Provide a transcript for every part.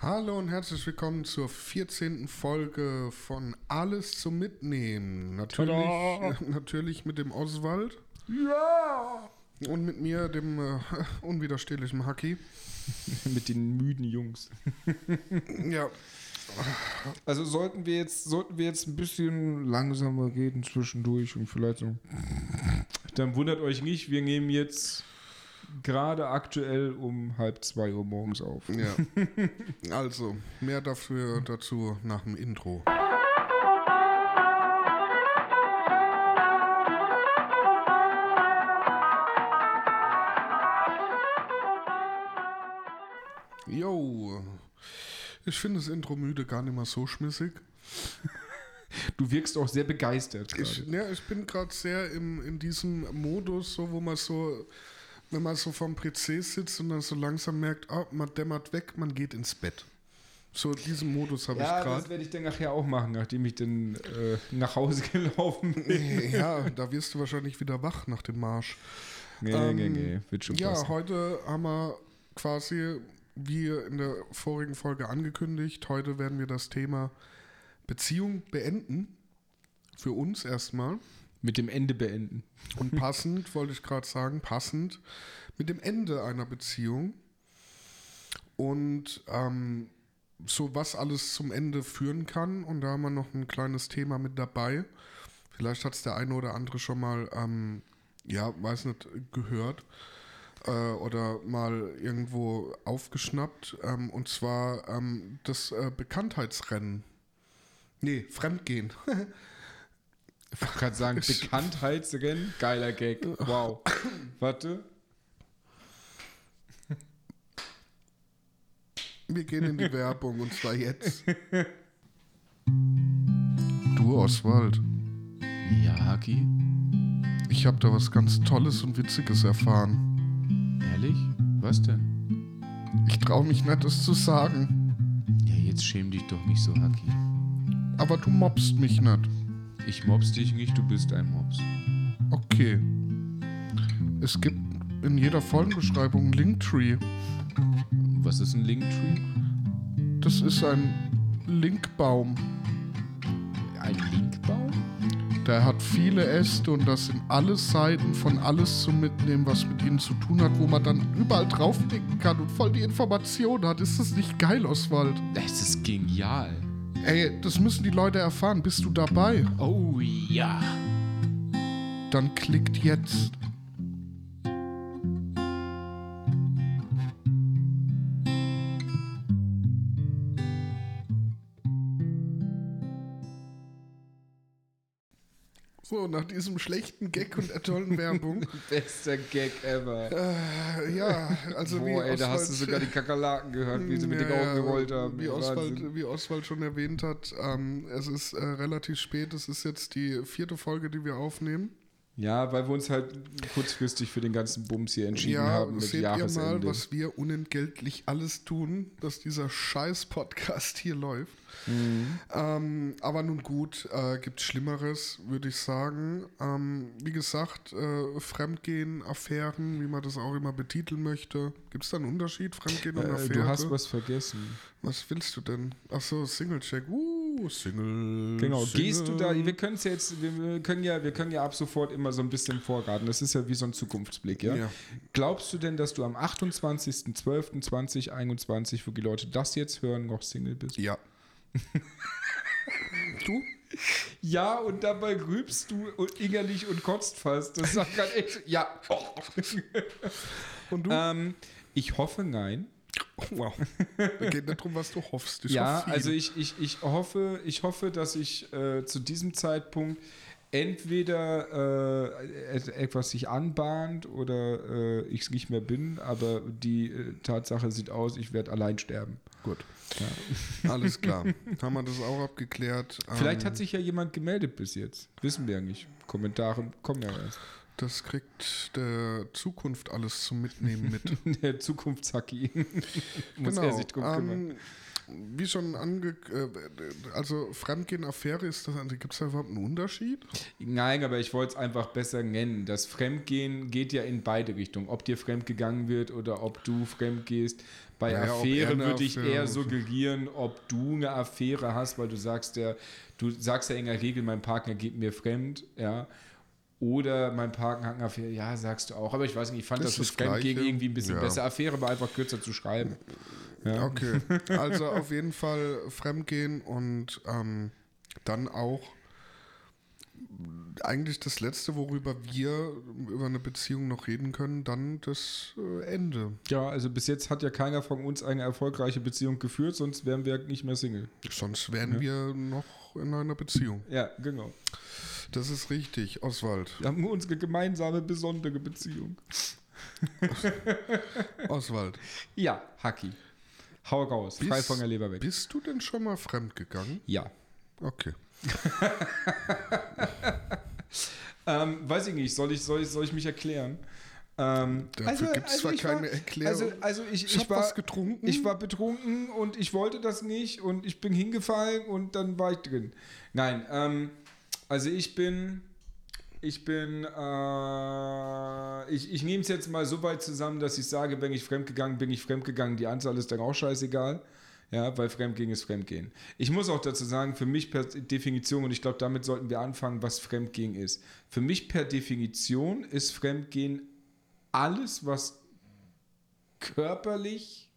Hallo und herzlich willkommen zur 14. Folge von Alles zum Mitnehmen. Natürlich, natürlich mit dem Oswald Ja! und mit mir, dem äh, unwiderstehlichen Haki. Mit den müden Jungs. Ja, Also sollten wir jetzt, sollten wir jetzt ein bisschen langsamer reden zwischendurch und vielleicht so. Dann wundert euch nicht, wir nehmen jetzt gerade aktuell um halb zwei Uhr morgens auf. ja. Also, mehr dafür dazu nach dem Intro. Jo, ich finde das Intro müde gar nicht mal so schmissig. Du wirkst auch sehr begeistert. Ich, ja, ich bin gerade sehr im, in diesem Modus, so wo man so, wenn man so vom PC sitzt und dann so langsam merkt, ah, man dämmert weg, man geht ins Bett. So diesen Modus habe Ja, ich das gerade. werde ich dann nachher auch machen, nachdem ich dann äh, nach Hause gelaufen bin. Ja, da wirst du wahrscheinlich wieder wach nach dem Marsch. Nee, Ähm, nee, nee, wird schon Ja, passen. heute haben wir quasi, wie in der vorigen Folge angekündigt, heute werden wir das Thema Beziehung beenden. Für uns erstmal. Mit dem Ende beenden. Und passend, wollte ich gerade sagen, passend mit dem Ende einer Beziehung. Und ähm, so was alles zum Ende führen kann. Und da haben wir noch ein kleines Thema mit dabei. Vielleicht hat es der eine oder andere schon mal, ähm, ja, weiß nicht, gehört äh, oder mal irgendwo aufgeschnappt. Ähm, und zwar ähm, das äh, Bekanntheitsrennen. Nee, Fremdgehen. Ich wollte gerade sagen, Bekanntheitsrennen, geiler Gag. Wow. Warte. Wir gehen in die Werbung und zwar jetzt. Du Oswald, Ja, Haki. ich habe da was ganz Tolles und Witziges erfahren. Ehrlich? Was denn? Ich traue mich nicht, es zu sagen. Ja, jetzt schäm dich doch nicht so, Haki. Aber du mobst mich nicht. Ich mobs dich nicht, du bist ein Mops. Okay. Es gibt in jeder Folgenbeschreibung einen Linktree. Was ist ein Linktree? Das ist ein Linkbaum. Ein Linkbaum? Der hat viele Äste und das sind alle Seiten von alles zum Mitnehmen, was mit ihnen zu tun hat, wo man dann überall draufklicken kann und voll die Information hat. Ist das nicht geil, Oswald? Das ist genial. Ey, das müssen die Leute erfahren. Bist du dabei? Oh ja. Dann klickt jetzt. Nach diesem schlechten Gag und der tollen Werbung. Bester Gag ever. äh, ja, also wie Boah, ey, da hast du Oswald- sogar die Kakerlaken gehört, wie sie mit den Ja, Augen ja, gerollt haben. Wie. Oswald, wie Oswald schon erwähnt hat, ähm, es ist äh, relativ spät. Es ist jetzt die vierte Folge, die wir aufnehmen. Ja, weil wir uns halt kurzfristig für den ganzen Bums hier entschieden haben mit seht ihr mal, Jahresende. was wir unentgeltlich alles tun, dass dieser scheiß Podcast hier läuft. Mhm. Ähm, aber nun gut, äh, gibt Schlimmeres, würde ich sagen. Ähm, wie gesagt, äh, Fremdgehen, Affären, wie man das auch immer betiteln möchte. Gibt es da einen Unterschied, Fremdgehen und äh, Affäre? du hast was vergessen. Was willst du denn? Achso, Single-Check. Uh, Single. Genau, Single. gehst du da, wir können es jetzt, wir, wir können ja, wir können ja ab sofort immer so ein bisschen vorraten. Das ist ja wie so ein Zukunftsblick, ja? Ja. Glaubst du denn, dass du am 28.12.2021, wo die Leute das jetzt hören, noch Single bist? Ja. Du? Ja, und dabei rübst du und innerlich und kotzt fast. Das sagt gerade echt, ja. Und du? ähm, ich hoffe, nein. wow. Es geht nicht darum, was du hoffst. Ich ja, hoffe also ich, ich, ich, hoffe, ich hoffe, dass ich äh, zu diesem Zeitpunkt entweder äh, et- etwas sich anbahnt oder äh, ich es nicht mehr bin, aber die äh, Tatsache sieht aus, ich werde allein sterben. Gut. Alles klar. Haben wir das auch abgeklärt. Vielleicht Ähm, hat sich ja jemand gemeldet bis jetzt. Wissen wir ja nicht. Kommentare kommen ja erst. Das kriegt der Zukunft alles zum Mitnehmen mit. Der Zukunftshacki. Muss er sich drum kümmern. ähm, wie schon ange... Äh, also Fremdgehen, Affäre, ist das... Also, Gibt es da überhaupt einen Unterschied? Nein, aber ich wollte es einfach besser nennen. Das Fremdgehen geht ja in beide Richtungen. Ob dir fremd gegangen wird oder ob du fremd gehst. Bei Naja, Affäre würde ich Affäre eher suggerieren, ob du eine Affäre hast, weil du sagst ja, du sagst ja in der Regel, mein Partner geht mir fremd, ja. Oder mein Partner hat eine Affäre, ja, sagst du auch. Aber ich weiß nicht, ich fand Das das, das Fremdgehen Gleiche. irgendwie ein bisschen Ja. besser. Affäre war einfach kürzer zu schreiben. Ja. Okay, also auf jeden Fall fremdgehen und ähm, dann auch eigentlich das Letzte, worüber wir über eine Beziehung noch reden können, dann das äh, Ende. Ja, also bis jetzt hat ja keiner von uns eine erfolgreiche Beziehung geführt, sonst wären wir nicht mehr Single. Sonst wären wir noch in einer Beziehung. Ja, genau. Das ist richtig, Oswald. Wir haben unsere gemeinsame, besondere Beziehung. Oswald, Ja, Haki. Hau raus, frei Bist- von der Leber weg. bist du denn schon mal fremdgegangen? Ja. Okay. Ähm, weiß ich nicht, soll ich, soll ich, soll ich mich erklären? Ähm, Dafür gibt's zwar ich keine Erklärung. Also, also ich, Ich, ich, war, ich war betrunken und ich wollte das nicht und ich bin hingefallen und dann war ich drin. Nein, ähm, also ich bin, ich bin, äh, ich, ich nehme es jetzt mal so weit zusammen, dass ich sage, wenn ich fremdgegangen bin, ich fremdgegangen. Die Anzahl ist dann auch scheißegal. Ja, weil Fremdgehen ist Fremdgehen. Ich muss auch dazu sagen, für mich per Definition, und ich glaube, damit sollten wir anfangen, was Fremdgehen ist. Für mich per Definition ist Fremdgehen alles, was körperlich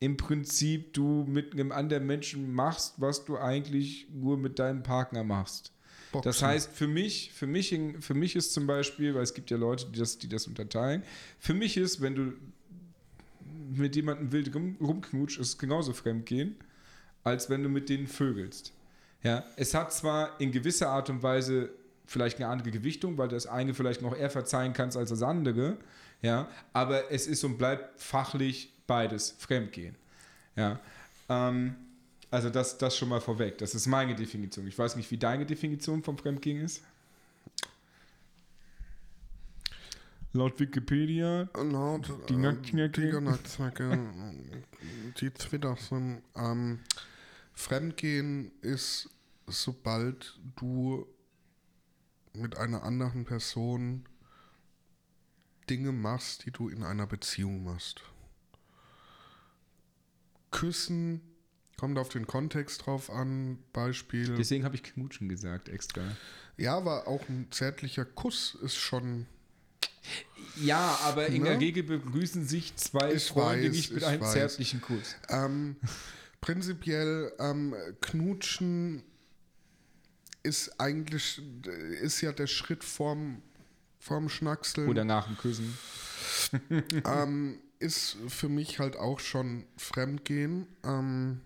im Prinzip du mit einem anderen Menschen machst, was du eigentlich nur mit deinem Partner machst. Boxen. Das heißt, für mich, für mich, für mich ist zum Beispiel, weil es gibt ja Leute, die das, die das unterteilen, für mich ist, wenn du mit jemandem wild rum, rumknutsch, ist genauso Fremdgehen, als wenn du mit denen vögelst. Ja, es hat zwar in gewisser Art und Weise vielleicht eine andere Gewichtung, weil das eine vielleicht noch eher verzeihen kannst als das andere, ja, aber es ist und bleibt fachlich beides Fremdgehen. Ja, ähm, also das, das schon mal vorweg. Das ist meine Definition. Ich weiß nicht, wie deine Definition vom Fremdgehen ist. Laut Wikipedia Laut Die äh, Nacktschnecke. die Nacktschnecke, die Zwittersen. Ähm, Fremdgehen ist, sobald du mit einer anderen Person Dinge machst, die du in einer Beziehung machst. Küssen kommt auf den Kontext drauf an. Beispiel. Deswegen habe ich Knutschen gesagt extra. Ja, aber auch ein zärtlicher Kuss ist schon. Ja, aber in Ne? der Regel begrüßen sich zwei Ich Freunde weiß, nicht mit einem weiß. zärtlichen Kuss. Ähm, prinzipiell ähm, knutschen ist eigentlich ist ja der Schritt vorm, vorm Schnackseln. Oder nach dem Küssen. ähm, ist für mich halt auch schon Fremdgehen. Ähm,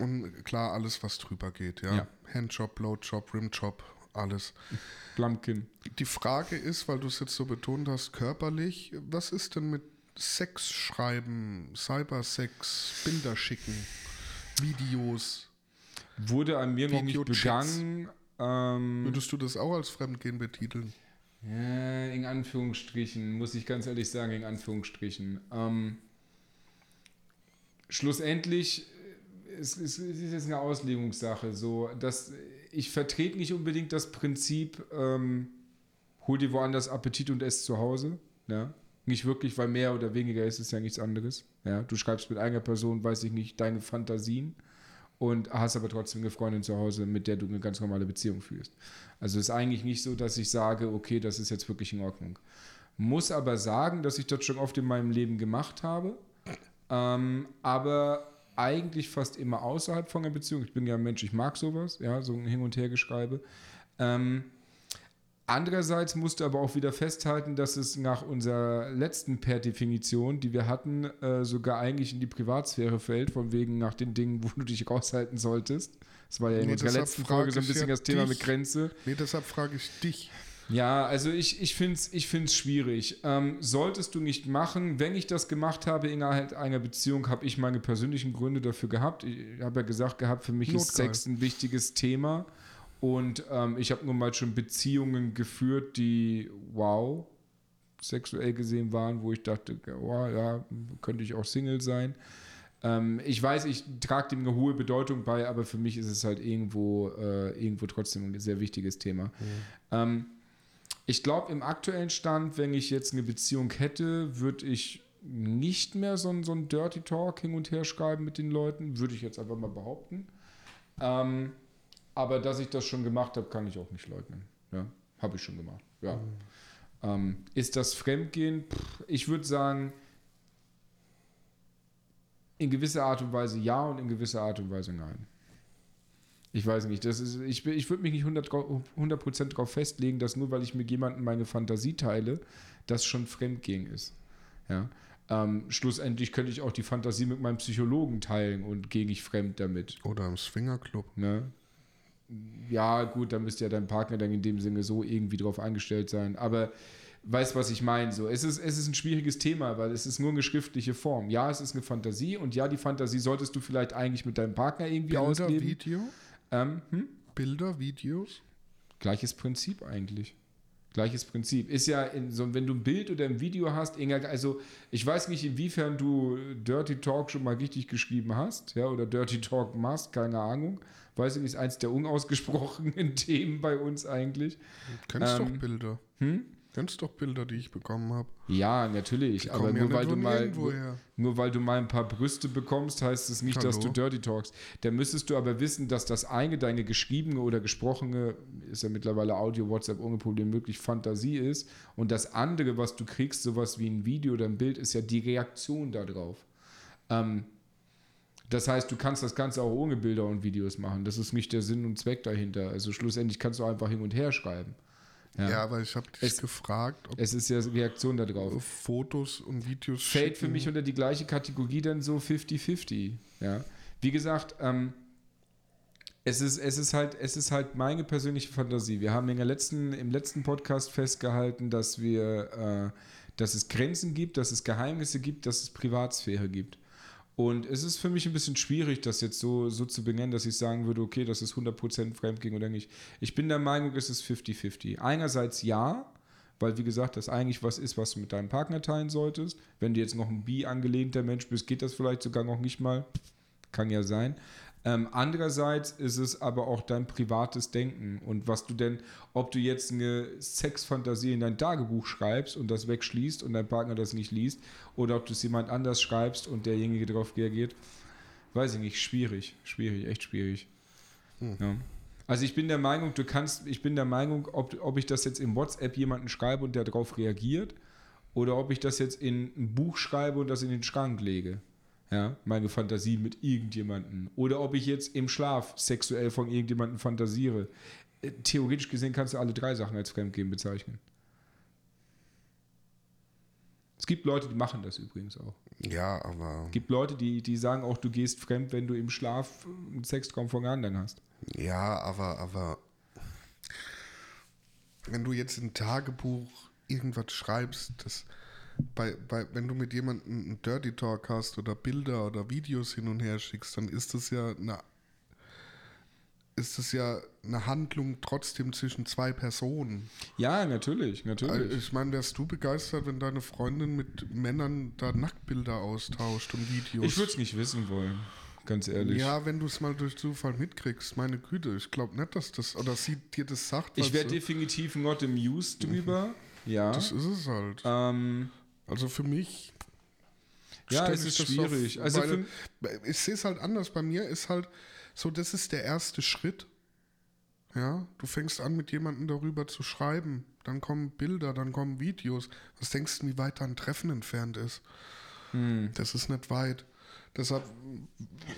und klar, alles, was drüber geht, ja. Ja. Handjob, Blowjob, Rimjob, alles. Blamkin. Die Frage ist, weil du es jetzt so betont hast, körperlich, was ist denn mit Sex schreiben, Cybersex, Bilder schicken, Videos? Wurde an mir noch nicht begangen. Ähm, Würdest du das auch als Fremdgehen betiteln? Ja, in Anführungsstrichen, muss ich ganz ehrlich sagen, in Anführungsstrichen. Ähm, schlussendlich es, es, es ist jetzt eine Auslegungssache. So, dass ich vertrete nicht unbedingt das Prinzip, ähm, hol dir woanders Appetit und ess zu Hause. Ja? Nicht wirklich, weil mehr oder weniger ist es ja nichts anderes. Ja? Du schreibst mit einer Person, weiß ich nicht, deine Fantasien und hast aber trotzdem eine Freundin zu Hause, mit der du eine ganz normale Beziehung führst. Also ist eigentlich nicht so, dass ich sage, okay, das ist jetzt wirklich in Ordnung. Muss aber sagen, dass ich das schon oft in meinem Leben gemacht habe, ähm, aber eigentlich fast immer außerhalb von einer Beziehung. Ich bin ja ein Mensch, ich mag sowas, ja, so ein Hin- und Hergeschreibe. Ähm, Andererseits musste aber auch wieder festhalten, dass es nach unserer letzten per Definition, die wir hatten, äh, sogar eigentlich in die Privatsphäre fällt, von wegen nach den Dingen, wo du dich raushalten solltest. Das war ja in Nee, unserer letzten frag Folge so ein bisschen das Thema dich. mit Grenze. Nee, deshalb frage ich dich. Ja, also ich, ich finde es ich find's schwierig. Ähm, solltest du nicht machen, wenn ich das gemacht habe innerhalb einer Beziehung, habe ich meine persönlichen Gründe dafür gehabt. Ich habe ja gesagt gehabt, für mich ist Notgeil. Sex ein wichtiges Thema. Und ähm, ich habe nun mal schon Beziehungen geführt, die wow, sexuell gesehen waren, wo ich dachte, wow, ja, könnte ich auch Single sein. Ähm, ich weiß, ich trage dem eine hohe Bedeutung bei, aber für mich ist es halt irgendwo, äh, irgendwo trotzdem ein sehr wichtiges Thema. Ähm, ich glaube, im aktuellen Stand, wenn ich jetzt eine Beziehung hätte, würde ich nicht mehr so ein, so ein Dirty Talk hin und her schreiben mit den Leuten, würde ich jetzt einfach mal behaupten. Ähm, aber dass ich das schon gemacht habe, kann ich auch nicht leugnen. Ja, habe ich schon gemacht. Ja. Mhm. Ähm, ist das Fremdgehen? Pff, ich würde sagen, in gewisser Art und Weise ja und in gewisser Art und Weise nein. Ich weiß nicht, das ist, ich, ich würde mich nicht 100%, 100 darauf festlegen, dass nur weil ich mit jemandem meine Fantasie teile, das schon Fremdgehen ist. Ja. Ähm, schlussendlich könnte ich auch die Fantasie mit meinem Psychologen teilen und gehe ich fremd damit. Oder im Swingerclub. Ne? Ja, gut, da müsste ja dein Partner dann in dem Sinne so irgendwie drauf eingestellt sein. Aber weißt, was ich meine. So, es, ist, es ist ein schwieriges Thema, weil es ist nur eine schriftliche Form. Ja, es ist eine Fantasie und ja, die Fantasie solltest du vielleicht eigentlich mit deinem Partner irgendwie Bilder, ausleben. Video? Ähm, hm? Bilder, Videos? Gleiches Prinzip eigentlich. Gleiches Prinzip. Ist ja, so, wenn du ein Bild oder ein Video hast, also ich weiß nicht, inwiefern du Dirty Talk schon mal richtig geschrieben hast, ja, oder Dirty Talk machst, keine Ahnung. Weiß ich nicht, ist eins der unausgesprochenen Themen bei uns eigentlich. Du kennst ähm, doch Bilder. Hm? Kennst doch Bilder, die ich bekommen habe. Ja, natürlich. Aber nur, ja weil du mal, nur, nur, weil du mal ein paar Brüste bekommst, heißt es nicht, Hallo? dass du Dirty Talks. Da müsstest du aber wissen, dass das eine deine geschriebene oder gesprochene, ist ja mittlerweile Audio, WhatsApp ohne Problem möglich, Fantasie ist. Und das andere, was du kriegst, sowas wie ein Video oder ein Bild, ist ja die Reaktion darauf. Ähm, das heißt, du kannst das Ganze auch ohne Bilder und Videos machen. Das ist nicht der Sinn und Zweck dahinter. Also schlussendlich kannst du einfach hin und her schreiben. Ja, ja aber ich habe dich es, gefragt, ob es ist ja Reaktion darauf. Fotos und Videos fällt für mich unter die gleiche Kategorie dann so 50-50. Ja, wie gesagt, ähm, es ist, es, ist halt, es ist halt meine persönliche Fantasie. Wir haben in der letzten, im letzten Podcast festgehalten, dass wir, äh, dass es Grenzen gibt, dass es Geheimnisse gibt, dass es Privatsphäre gibt. Und es ist für mich ein bisschen schwierig, das jetzt so, so zu benennen, dass ich sagen würde, okay, das ist 100% Fremdgehen oder nicht. Ich bin der Meinung, es ist 50-50. Einerseits ja, weil wie gesagt, das eigentlich was ist, was du mit deinem Partner teilen solltest. Wenn du jetzt noch ein bi angelehnter Mensch bist, geht das vielleicht sogar noch nicht mal. Kann ja sein. Ähm, andererseits ist es aber auch dein privates Denken und was du denn, ob du jetzt eine Sexfantasie in dein Tagebuch schreibst und das wegschließt und dein Partner das nicht liest oder ob du es jemand anders schreibst und derjenige darauf reagiert, weiß ich nicht, schwierig, schwierig, echt schwierig. Hm. Ja. Also ich bin der Meinung, du kannst, ich bin der Meinung, ob, ob ich das jetzt im WhatsApp jemanden schreibe und der darauf reagiert oder ob ich das jetzt in ein Buch schreibe und das in den Schrank lege ja, meine Fantasie mit irgendjemandem. Oder ob ich jetzt im Schlaf sexuell von irgendjemandem fantasiere. Äh, theoretisch gesehen kannst du alle drei Sachen als Fremdgehen bezeichnen. Es gibt Leute, die machen das übrigens auch. Ja, aber. Es gibt Leute, die, die sagen auch, du gehst fremd, wenn du im Schlaf einen Sextraum von anderen hast. Ja, aber, aber. Wenn du jetzt ein Tagebuch irgendwas schreibst, das bei, bei, wenn du mit jemandem einen Dirty Talk hast oder Bilder oder Videos hin und her schickst, dann ist das ja eine ist es ja eine Handlung trotzdem zwischen zwei Personen. Ja, natürlich, natürlich. Also ich meine, wärst du begeistert, wenn deine Freundin mit Männern da Nacktbilder austauscht und Videos? Ich würde es nicht wissen wollen, ganz ehrlich. Ja, wenn du es mal durch Zufall mitkriegst, meine Güte, ich glaube nicht, dass das, oder sie dir das sagt. Ich wäre definitiv not amused drüber, ja. Das ist es halt. Ähm, also für mich. Ja, es ist schwierig. Auf, also für, ich sehe es halt anders. Bei mir ist halt so, das ist der erste Schritt. Ja, du fängst an, mit jemandem darüber zu schreiben. Dann kommen Bilder, dann kommen Videos. Was denkst du, wie weit da ein Treffen entfernt ist? Hm. Das ist nicht weit. Deshalb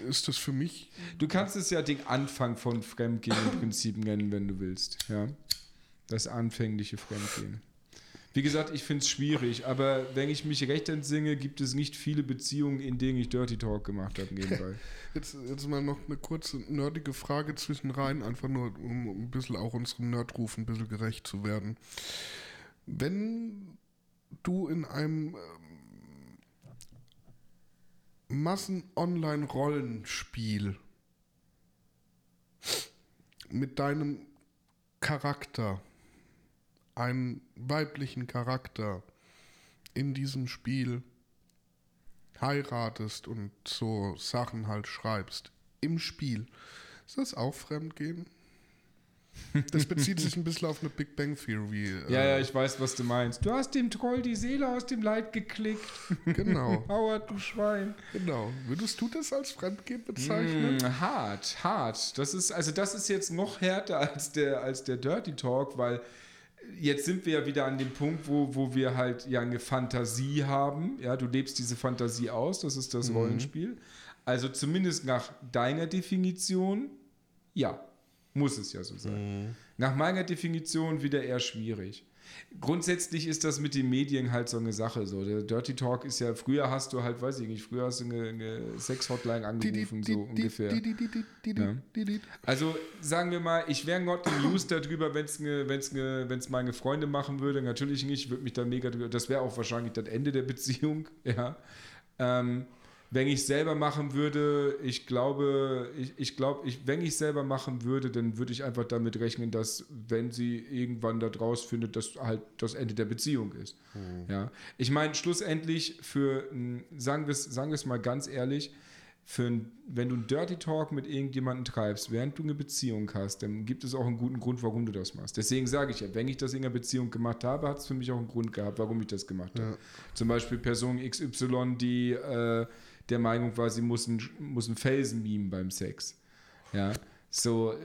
ist das für mich. Du kannst es ja den Anfang von Fremdgehen im Prinzip nennen, wenn du willst. Ja, das anfängliche Fremdgehen. Wie gesagt, ich finde es schwierig, aber wenn ich mich recht entsinge, gibt es nicht viele Beziehungen, in denen ich Dirty Talk gemacht habe nebenbei. Jetzt, jetzt mal noch eine kurze nerdige Frage zwischen rein, einfach nur, um ein bisschen auch unserem Nerdruf ein bisschen gerecht zu werden. Wenn du in einem ähm, Massen-Online-Rollenspiel mit deinem Charakter einen weiblichen Charakter in diesem Spiel heiratest und so Sachen halt schreibst im Spiel, ist das auch Fremdgehen? Das bezieht sich ein bisschen auf eine Big Bang Theory. Ja, äh, ja, ich weiß, was du meinst. Du hast dem Troll die Seele aus dem Leib geklickt. Genau, Howard, du Schwein. genau. Würdest du das als Fremdgehen bezeichnen? Mm, hart, hart. Das ist, also das ist jetzt noch härter als der, als der Dirty Talk, weil jetzt sind wir ja wieder an dem Punkt, wo, wo wir halt ja eine Fantasie haben. Ja, du lebst diese Fantasie aus, das ist das Rollenspiel. Also zumindest nach deiner Definition, ja, muss es ja so sein. Nach meiner Definition wieder eher schwierig. Grundsätzlich ist das mit den Medien halt so eine Sache. So. Der Dirty Talk ist ja, früher hast du halt, weiß ich nicht, früher hast du eine, eine Sex-Hotline angerufen, so ungefähr. Ja. Also sagen wir mal, ich wäre not amused darüber, wenn es wenn's, wenn's meine Freunde machen würde. Natürlich nicht, ich würde mich da mega drüber. Das wäre auch wahrscheinlich das Ende der Beziehung. Ja. Ähm, wenn ich selber machen würde, ich glaube, ich, ich glaube, ich, wenn ich selber machen würde, dann würde ich einfach damit rechnen, dass wenn sie irgendwann da draus findet, dass halt das Ende der Beziehung ist. Ja. Ich meine, schlussendlich für, sagen wir es sagen mal ganz ehrlich, für ein, wenn du einen Dirty Talk mit irgendjemandem treibst, während du eine Beziehung hast, dann gibt es auch einen guten Grund, warum du das machst. Deswegen sage ich ja, wenn ich das in einer Beziehung gemacht habe, hat es für mich auch einen Grund gehabt, warum ich das gemacht habe. Ja. Zum Beispiel Person XY, die äh, der Meinung war, sie muss einen, muss einen Felsen mimen beim Sex. Ja, so äh,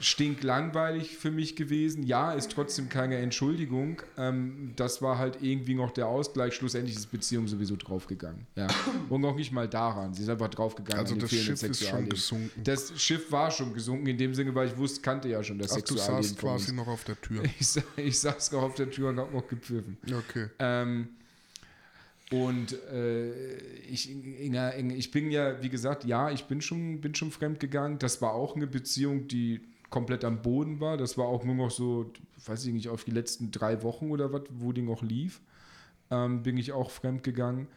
stinklangweilig für mich gewesen. Ja, ist trotzdem keine Entschuldigung. Ähm, das war halt irgendwie noch der Ausgleich. Schlussendlich ist Beziehung sowieso draufgegangen. Ja. Und noch nicht mal daran. Sie ist einfach draufgegangen. Also das Schiff ist schon Sexualleben. gesunken. Das Schiff war schon gesunken, in dem Sinne, weil ich wusste, kannte ja schon das Ach, du Sexualleben saßt von uns. quasi noch auf der Tür. Ich, ich saß noch auf der Tür und hab noch gepfiffen. Okay. Ähm, und äh, ich, Inga, Inga, ich bin ja, wie gesagt, ja, ich bin schon, bin schon fremd gegangen. Das war auch eine Beziehung, die komplett am Boden war. Das war auch nur noch so, weiß ich nicht, auf die letzten drei Wochen oder was, wo die noch lief, ähm, bin ich auch fremd gegangen.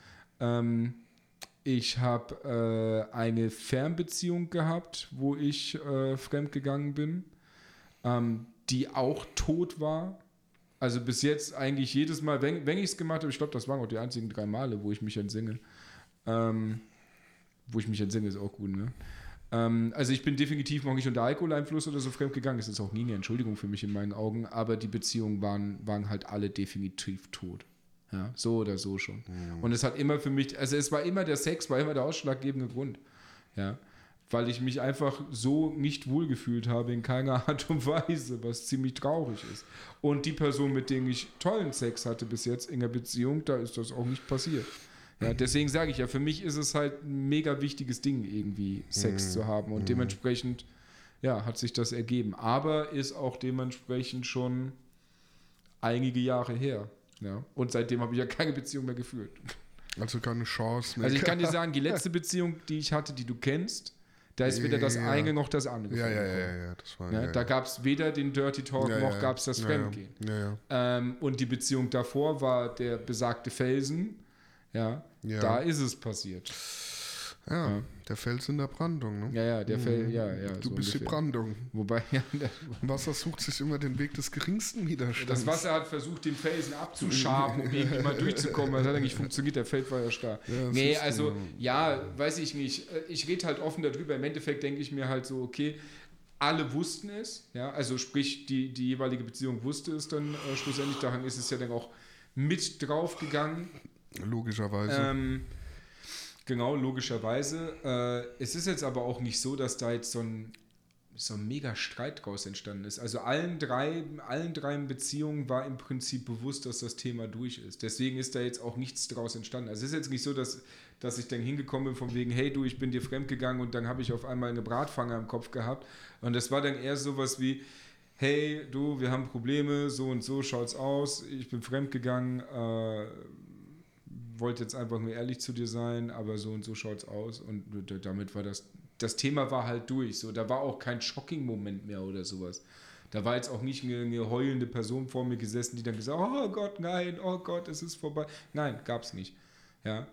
Ähm, ich habe äh, eine Fernbeziehung gehabt, wo ich äh, fremd gegangen bin, ähm, die auch tot war. Also bis jetzt eigentlich jedes Mal, wenn, wenn ich es gemacht habe, ich glaube, das waren auch die einzigen drei Male, wo ich mich entsinge. Ähm, wo ich mich entsinge, ist auch gut, ne? Ähm, also ich bin definitiv noch nicht unter Alkoholeinfluss oder so fremd gegangen. Das ist auch nie eine Entschuldigung für mich in meinen Augen, aber die Beziehungen waren, waren halt alle definitiv tot. Ja, so oder so schon. Und es hat immer für mich, also es war immer der Sex, war immer der ausschlaggebende Grund. Ja. Weil ich mich einfach so nicht wohlgefühlt habe in keiner Art und Weise, was ziemlich traurig ist. Und die Person, mit denen ich tollen Sex hatte bis jetzt in der Beziehung, da ist das auch nicht passiert. Ja, deswegen sage ich ja, für mich ist es halt ein mega wichtiges Ding, irgendwie Sex zu haben. Und dementsprechend, ja, hat sich das ergeben. Aber ist auch dementsprechend schon einige Jahre her. Ja. Und seitdem habe ich ja keine Beziehung mehr geführt. Also keine Chance mehr. Also ich kann dir sagen, die letzte Beziehung, die ich hatte, die du kennst, da ist weder das eine noch das andere. ja, ja, ja, ja, das war Ja, ja, Da gab es weder den Dirty Talk noch gab es das Fremdgehen. Ähm, und die Beziehung davor war der besagte Felsen. Ja, Ja. da ist es passiert. Ja, Ja. der Fels in der Brandung. Ne? Ja, ja, der Fel, ja, ja. du so bist die ungefähr. Brandung. Wobei, ja, Wasser sucht sich immer den Weg des geringsten Widerstands. das Wasser hat versucht, den Felsen abzuschaben, um irgendwie mal durchzukommen. Das hat eigentlich funktioniert, der Feld war ja starr. Ja, nee, also, ja. ja, weiß ich nicht. Ich rede halt offen darüber. Im Endeffekt denke ich mir halt so, okay, alle wussten es, ja, also sprich, die, die jeweilige Beziehung wusste es dann äh, schlussendlich, daran ist es ja dann auch mit draufgegangen. Logischerweise. Ähm, genau, logischerweise. Äh, es ist jetzt aber auch nicht so, dass da jetzt so ein, so ein mega Streit draus entstanden ist. Also allen drei, allen drei Beziehungen war im Prinzip bewusst, dass das Thema durch ist. Deswegen ist da jetzt auch nichts draus entstanden. Also es ist jetzt nicht so, dass, dass ich dann hingekommen bin von wegen, hey du, ich bin dir fremdgegangen und dann habe ich auf einmal eine Bratpfanne im Kopf gehabt. Und das war dann eher sowas wie, hey du, wir haben Probleme, so und so schaut's aus, ich bin fremdgegangen, äh, wollte jetzt einfach nur ehrlich zu dir sein, aber so und so schaut's aus und damit war das, das Thema war halt durch, so, da war auch kein Shocking-Moment mehr oder sowas. Da war jetzt auch nicht eine, eine heulende Person vor mir gesessen, die dann gesagt hat, oh Gott, nein, oh Gott, es ist vorbei. Nein, gab's nicht. Ja,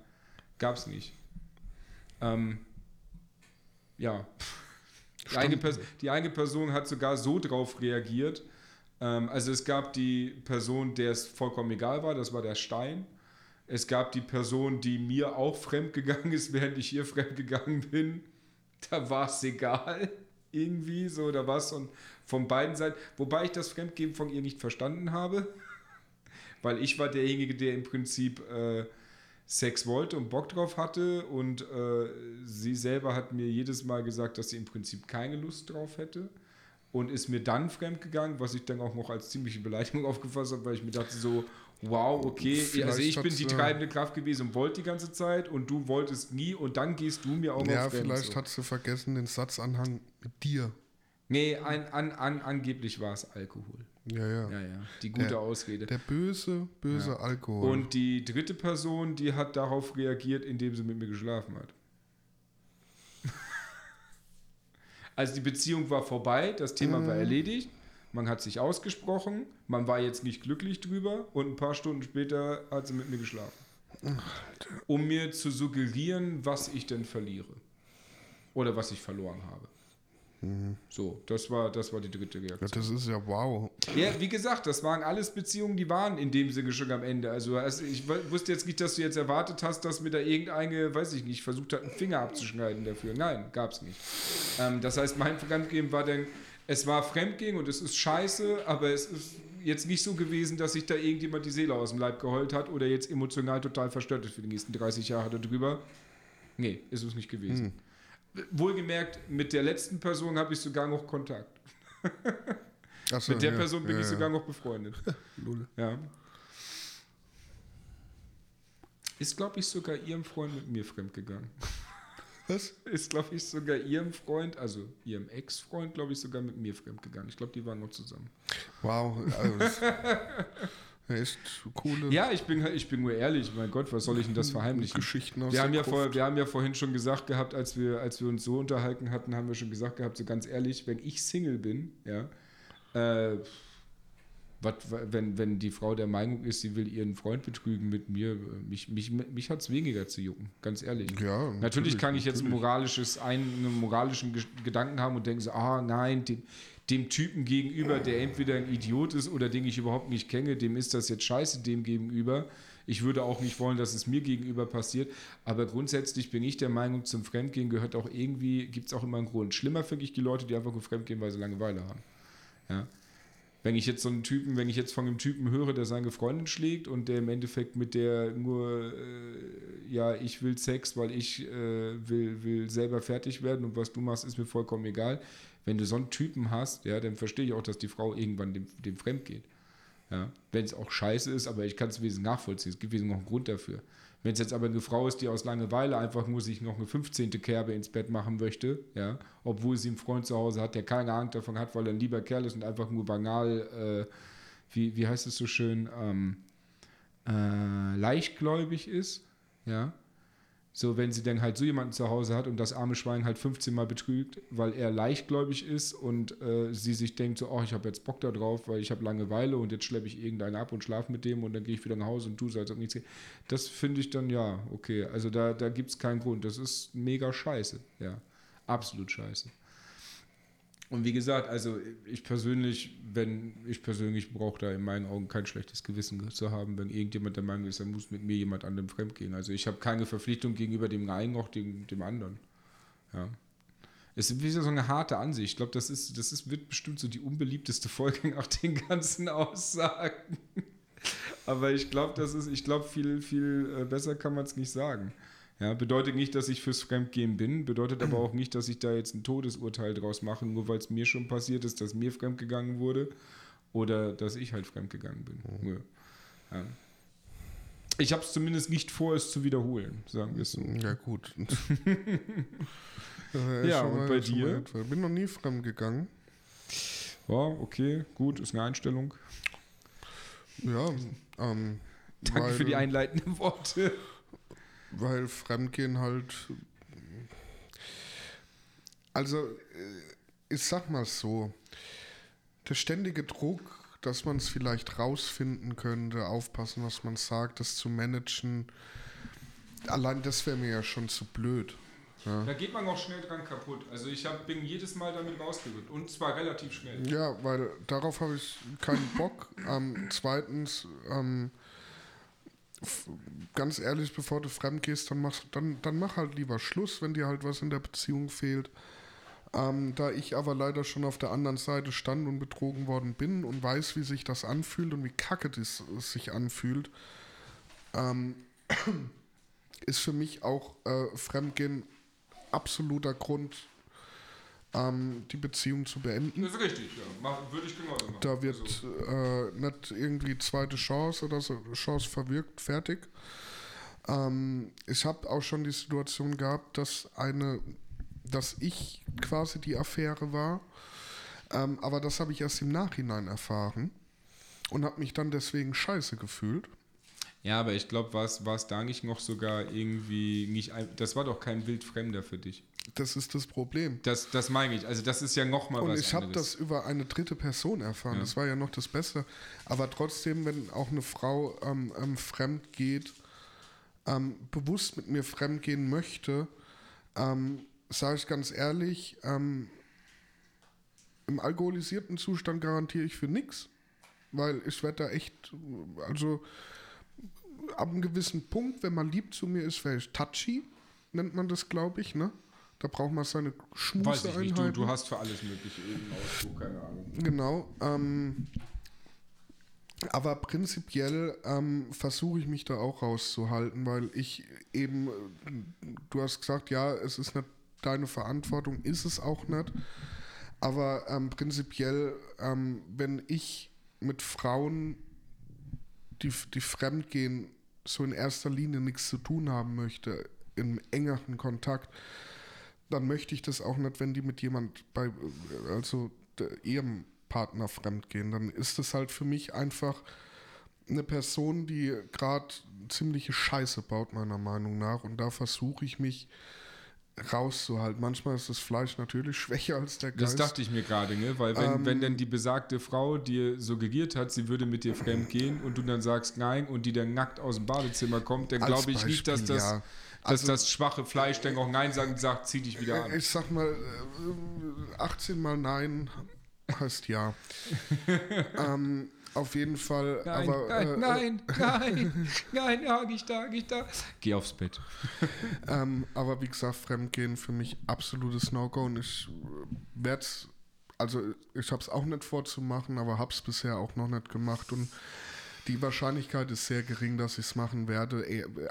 gab's nicht. Ähm, ja. Die eine, die eine Person hat sogar so drauf reagiert. Ähm, also es gab die Person, der es vollkommen egal war, das war der Stein. Es gab die Person, die mir auch fremd gegangen ist, während ich ihr fremd gegangen bin. Da war es egal. irgendwie so, da war es von beiden Seiten, wobei ich das Fremdgehen von ihr nicht verstanden habe, weil ich war derjenige, der im Prinzip äh, Sex wollte und Bock drauf hatte und äh, sie selber hat mir jedes Mal gesagt, dass sie im Prinzip keine Lust drauf hätte und ist mir dann fremdgegangen, was ich dann auch noch als ziemliche Beleidigung aufgefasst habe, weil ich mir dachte so, wow, okay, Vielleicht also ich bin die äh, treibende Kraft gewesen und wollte die ganze Zeit und du wolltest nie und dann gehst du mir auch noch Ja, fremd. vielleicht hat sie vergessen den Satzanhang mit dir. Nee, ein, an, an, angeblich war es Alkohol. Ja, ja. Ja, ja, die gute Der- Ausrede. Der böse, böse Ja. Alkohol. Und die dritte Person, die hat darauf reagiert, indem sie mit mir geschlafen hat. Also die Beziehung war vorbei, das Thema war erledigt, man hat sich ausgesprochen, man war jetzt nicht glücklich drüber und ein paar Stunden später hat sie mit mir geschlafen. Um mir zu suggerieren, was ich denn verliere. Oder was ich verloren habe. So, das war, das war die dritte ja, Reaktion. das ist ja wow. Ja, wie gesagt, das waren alles Beziehungen, die waren in dem Sinne schon am Ende. Also, also ich wusste jetzt nicht, dass du jetzt erwartet hast, dass mir da irgendeine, weiß ich nicht, versucht hat, einen Finger abzuschneiden dafür. Nein, gab's nicht. Ähm, das heißt, mein Fremdgehen war dann, es war Fremdgehen und es ist scheiße, aber es ist jetzt nicht so gewesen, dass sich da irgendjemand die Seele aus dem Leib geheult hat oder jetzt emotional total verstört ist für die nächsten 30 Jahre darüber. Nee, ist es nicht gewesen. Wohlgemerkt, mit der letzten Person habe ich sogar noch Kontakt. Achso, Mit der ja, Person bin ja, ich ja. sogar noch befreundet. Ja. Ist, glaube ich, sogar ihrem Freund mit mir fremdgegangen. Was? Ist, glaube ich, sogar ihrem Freund, also ihrem Ex-Freund, glaube ich, sogar mit mir fremdgegangen. Ich glaube, die waren noch zusammen. Wow. Also, echt coole Ja, ich bin, ich bin nur ehrlich. Mein Gott, was soll ich denn das verheimlichen? Geschichten aus Wir haben, ja vor, wir haben ja vorhin schon gesagt gehabt, als wir, als wir uns so unterhalten hatten, haben wir schon gesagt gehabt, so ganz ehrlich, wenn ich Single bin, ja, äh, wat, wenn, wenn die Frau der Meinung ist, sie will ihren Freund betrügen mit mir, mich, mich, mich hat es weniger zu jucken, ganz ehrlich. Ja, Natürlich, kann ich jetzt natürlich. moralisches, einen moralischen Gedanken haben und denken so, ah nein, dem, dem Typen gegenüber, der entweder ein Idiot ist oder den ich überhaupt nicht kenne, dem ist das jetzt scheiße dem gegenüber. Ich würde auch nicht wollen, dass es mir gegenüber passiert. Aber grundsätzlich bin ich der Meinung, zum Fremdgehen gehört auch irgendwie, gibt es auch immer einen Grund. Schlimmer finde ich die Leute, die einfach nur fremdgehen, weil sie Langeweile haben. Ja. Wenn ich jetzt so einen Typen, wenn ich jetzt von einem Typen höre, der seine Freundin schlägt und der im Endeffekt mit der nur, äh, ja, ich will Sex, weil ich äh, will, will selber fertig werden und was du machst, ist mir vollkommen egal. Wenn du so einen Typen hast, ja, dann verstehe ich auch, dass die Frau irgendwann dem, dem fremd geht. Ja. Wenn es auch scheiße ist, aber ich kann es wesentlich nachvollziehen. Es gibt wesentlich noch einen Grund dafür. Wenn es jetzt aber eine Frau ist, die aus Langeweile einfach nur sich noch eine 15. Kerbe ins Bett machen möchte, ja, obwohl sie einen Freund zu Hause hat, der keine Ahnung davon hat, weil er ein lieber Kerl ist und einfach nur banal, äh, wie, wie heißt es so schön, ähm, äh, leichtgläubig ist, ja. So, wenn sie dann halt so jemanden zu Hause hat und das arme Schwein halt 15 Mal betrügt, weil er leichtgläubig ist und äh, sie sich denkt so, oh, ich habe jetzt Bock da drauf, weil ich habe Langeweile und jetzt schleppe ich irgendeinen ab und schlafe mit dem und dann gehe ich wieder nach Hause und tu so, als ob nichts geht. Das finde ich dann, ja, okay. Also da, da gibt es keinen Grund. Das ist mega scheiße, ja. Absolut scheiße. Und wie gesagt, also ich persönlich, wenn ich persönlich brauche da in meinen Augen kein schlechtes Gewissen zu haben, wenn irgendjemand der Meinung ist, er muss mit mir jemand anderem fremdgehen. Also ich habe keine Verpflichtung gegenüber dem einen noch dem, dem anderen. Ja. Es ist wieder so eine harte Ansicht. Ich glaube, das ist, das ist, wird bestimmt so die unbeliebteste Folge nach den ganzen Aussagen. Aber ich glaube, das ist, ich glaube, viel, viel äh, besser kann man es nicht sagen. Ja, bedeutet nicht, dass ich fürs Fremdgehen bin, bedeutet aber auch nicht, dass ich da jetzt ein Todesurteil draus mache, nur weil es mir schon passiert ist, dass mir fremdgegangen wurde oder dass ich halt fremdgegangen bin. Nö. Ja. Ich habe es zumindest nicht vor, es zu wiederholen, sagen wir es so. Ja, gut. Ja, und bei dir? Ich bin noch nie fremd gegangen. Ja, okay, gut, ist eine Einstellung. Ja, ähm, Danke für die einleitenden Worte. Weil Fremdgehen halt. Also, äh, ich sag mal so: der ständige Druck, dass man es vielleicht rausfinden könnte, aufpassen, was man sagt, das zu managen, allein das wäre mir ja schon zu blöd. Ja. Da geht man auch schnell dran kaputt. Also ich hab, bin jedes Mal damit rausgerückt und zwar relativ schnell. Ja, weil darauf habe ich keinen Bock. ähm, zweitens, ähm, ganz ehrlich, bevor du fremd gehst, dann mach, dann, dann mach halt lieber Schluss, wenn dir halt was in der Beziehung fehlt. Ähm, da ich aber leider schon auf der anderen Seite stand und betrogen worden bin und weiß, wie sich das anfühlt und wie kacke das, sich anfühlt, ähm, ist für mich auch äh, Fremdgehen absoluter Grund, ähm, die Beziehung zu beenden. Das ist richtig, ja. Würde ich genauso machen. Da wird Also, äh, nicht irgendwie zweite Chance oder so Chance verwirkt, fertig. Ähm, ich habe auch schon die Situation gehabt, dass eine, dass ich quasi die Affäre war, ähm, aber das habe ich erst im Nachhinein erfahren und habe mich dann deswegen scheiße gefühlt. ja, aber ich glaube, war es da nicht noch sogar irgendwie nicht. ein- Das war doch kein Wildfremder für dich. Das ist das Problem. Das, das meine ich. Also, das ist ja nochmal Und was ich habe das über eine dritte Person erfahren. Ja. Das war ja noch das Beste. Aber trotzdem, wenn auch eine Frau ähm, ähm, fremd geht, ähm, bewusst mit mir fremd gehen möchte, ähm, sage ich ganz ehrlich, ähm, im alkoholisierten Zustand garantiere ich für nichts. Weil ich werde da echt, also ab einem gewissen Punkt, wenn man lieb zu mir ist, wäre ich touchy, nennt man das, glaube ich, ne? Da braucht man seine Weiß ich nicht. Du, du hast für alles Mögliche eben Ausdruck, keine Ahnung. Genau. Ähm, aber prinzipiell ähm, versuche ich mich da auch rauszuhalten, weil ich eben, du hast gesagt, ja, es ist nicht deine Verantwortung, ist es auch nicht. Aber ähm, prinzipiell, ähm, wenn ich mit Frauen, die, die fremd gehen, so in erster Linie nichts zu tun haben möchte, im engeren Kontakt, dann möchte ich das auch nicht, wenn die mit jemand bei, also der Ehepartner fremd gehen. Dann ist das halt für mich einfach eine Person, die gerade ziemliche Scheiße baut, meiner Meinung nach. Und da versuche ich mich rauszuhalten. Manchmal ist das Fleisch natürlich schwächer als der Das Geist. dachte ich mir gerade, ne? Weil wenn, Ähm, wenn dann die besagte Frau dir suggeriert hat, sie würde mit dir fremd gehen und du dann sagst nein und die dann nackt aus dem Badezimmer kommt, dann glaube ich nicht, dass Beispiel, das, ja. Dass Also- das schwache Fleisch dann auch nein sagt und sagt, zieh dich wieder an. Ich sag mal, äh, 18 mal Nein heißt ja. ähm, auf jeden Fall. Nein, aber, nein, äh, nein, nein, nein, ja, nicht da, nicht da. Geh aufs Bett. Ähm, aber wie gesagt, Fremdgehen für mich absolutes No-Go und ich werde es, also ich habe es auch nicht vorzumachen, aber habe es bisher auch noch nicht gemacht und die Wahrscheinlichkeit ist sehr gering, dass ich es machen werde.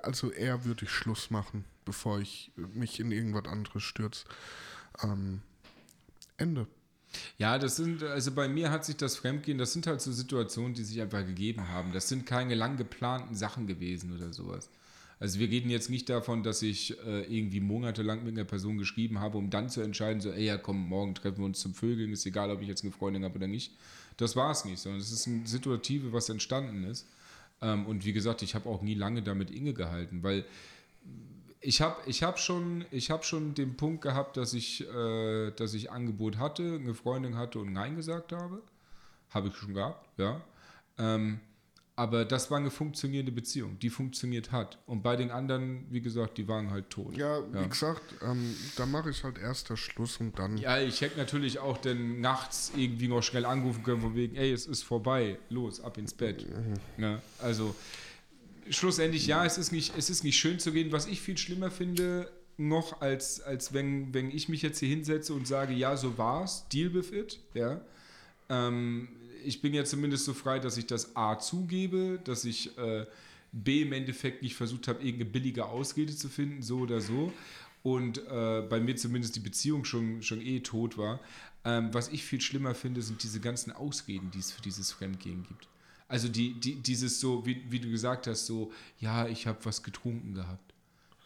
Also eher würde ich Schluss machen, bevor ich mich in irgendwas anderes stürze. Ähm, Ende. Ja, das sind, also bei mir hat sich das Fremdgehen, das sind halt so Situationen, die sich einfach gegeben haben. Das sind keine lang geplanten Sachen gewesen oder sowas. Also wir reden jetzt nicht davon, dass ich äh, irgendwie monatelang mit einer Person geschrieben habe, um dann zu entscheiden, so, ey, ja komm, morgen treffen wir uns zum Vögeln, ist egal, ob ich jetzt eine Freundin habe oder nicht. Das war es nicht, sondern es ist ein Situative, was entstanden ist. Ähm, und wie gesagt, ich habe auch nie lange damit Inge gehalten, weil ich habe ich hab schon, hab schon den Punkt gehabt, dass ich, äh, dass ich Angebot hatte, eine Freundin hatte und Nein gesagt habe. Habe ich schon gehabt, ja. Ähm, aber das war eine funktionierende Beziehung, die funktioniert hat. Und bei den anderen, wie gesagt, die waren halt tot. Ja, wie Ja. gesagt, ähm, da mache ich halt erst der Schluss und dann. Ja, ich hätte natürlich auch dann nachts irgendwie noch schnell anrufen können, von wegen, ey, es ist vorbei, los, ab ins Bett. Ja, also schlussendlich, ja, es ist, nicht, es ist nicht schön zu gehen. Was ich viel schlimmer finde, noch als, als wenn, wenn ich mich jetzt hier hinsetze und sage, ja, so war's, deal with it, ja. Ähm, ich bin ja zumindest so frei, dass ich das A zugebe, dass ich äh, B im Endeffekt nicht versucht habe, irgendeine billige Ausrede zu finden, so oder so. Und äh, bei mir zumindest die Beziehung schon, schon eh tot war. Ähm, was ich viel schlimmer finde, sind diese ganzen Ausreden, die es für dieses Fremdgehen gibt. Also die, die, dieses so, wie, wie du gesagt hast, so, ja, ich habe was getrunken gehabt.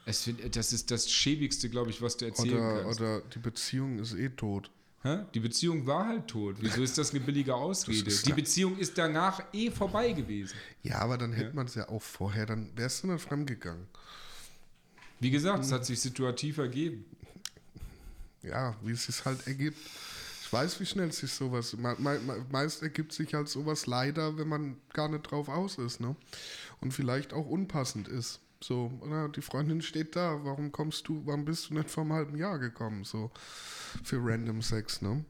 Es find, das ist das Schäbigste, glaube ich, was du erzählen Oder, kannst. oder die Beziehung ist eh tot. Die Beziehung war halt tot. Wieso ist das eine billige Ausrede? Die ja- Beziehung ist danach eh vorbei gewesen. Ja, aber dann hätte man es ja auch vorher, dann wärst du nicht fremdgegangen. Wie gesagt, es hat sich situativ ergeben. Ja, wie es sich halt ergibt. Ich weiß, wie schnell sich sowas. Me me- meist ergibt sich halt sowas leider, wenn man gar nicht drauf aus ist, ne? Und vielleicht auch unpassend ist. So, na, die Freundin steht da, warum kommst du, warum bist du nicht vor einem halben Jahr gekommen? So, für random Sex, ne?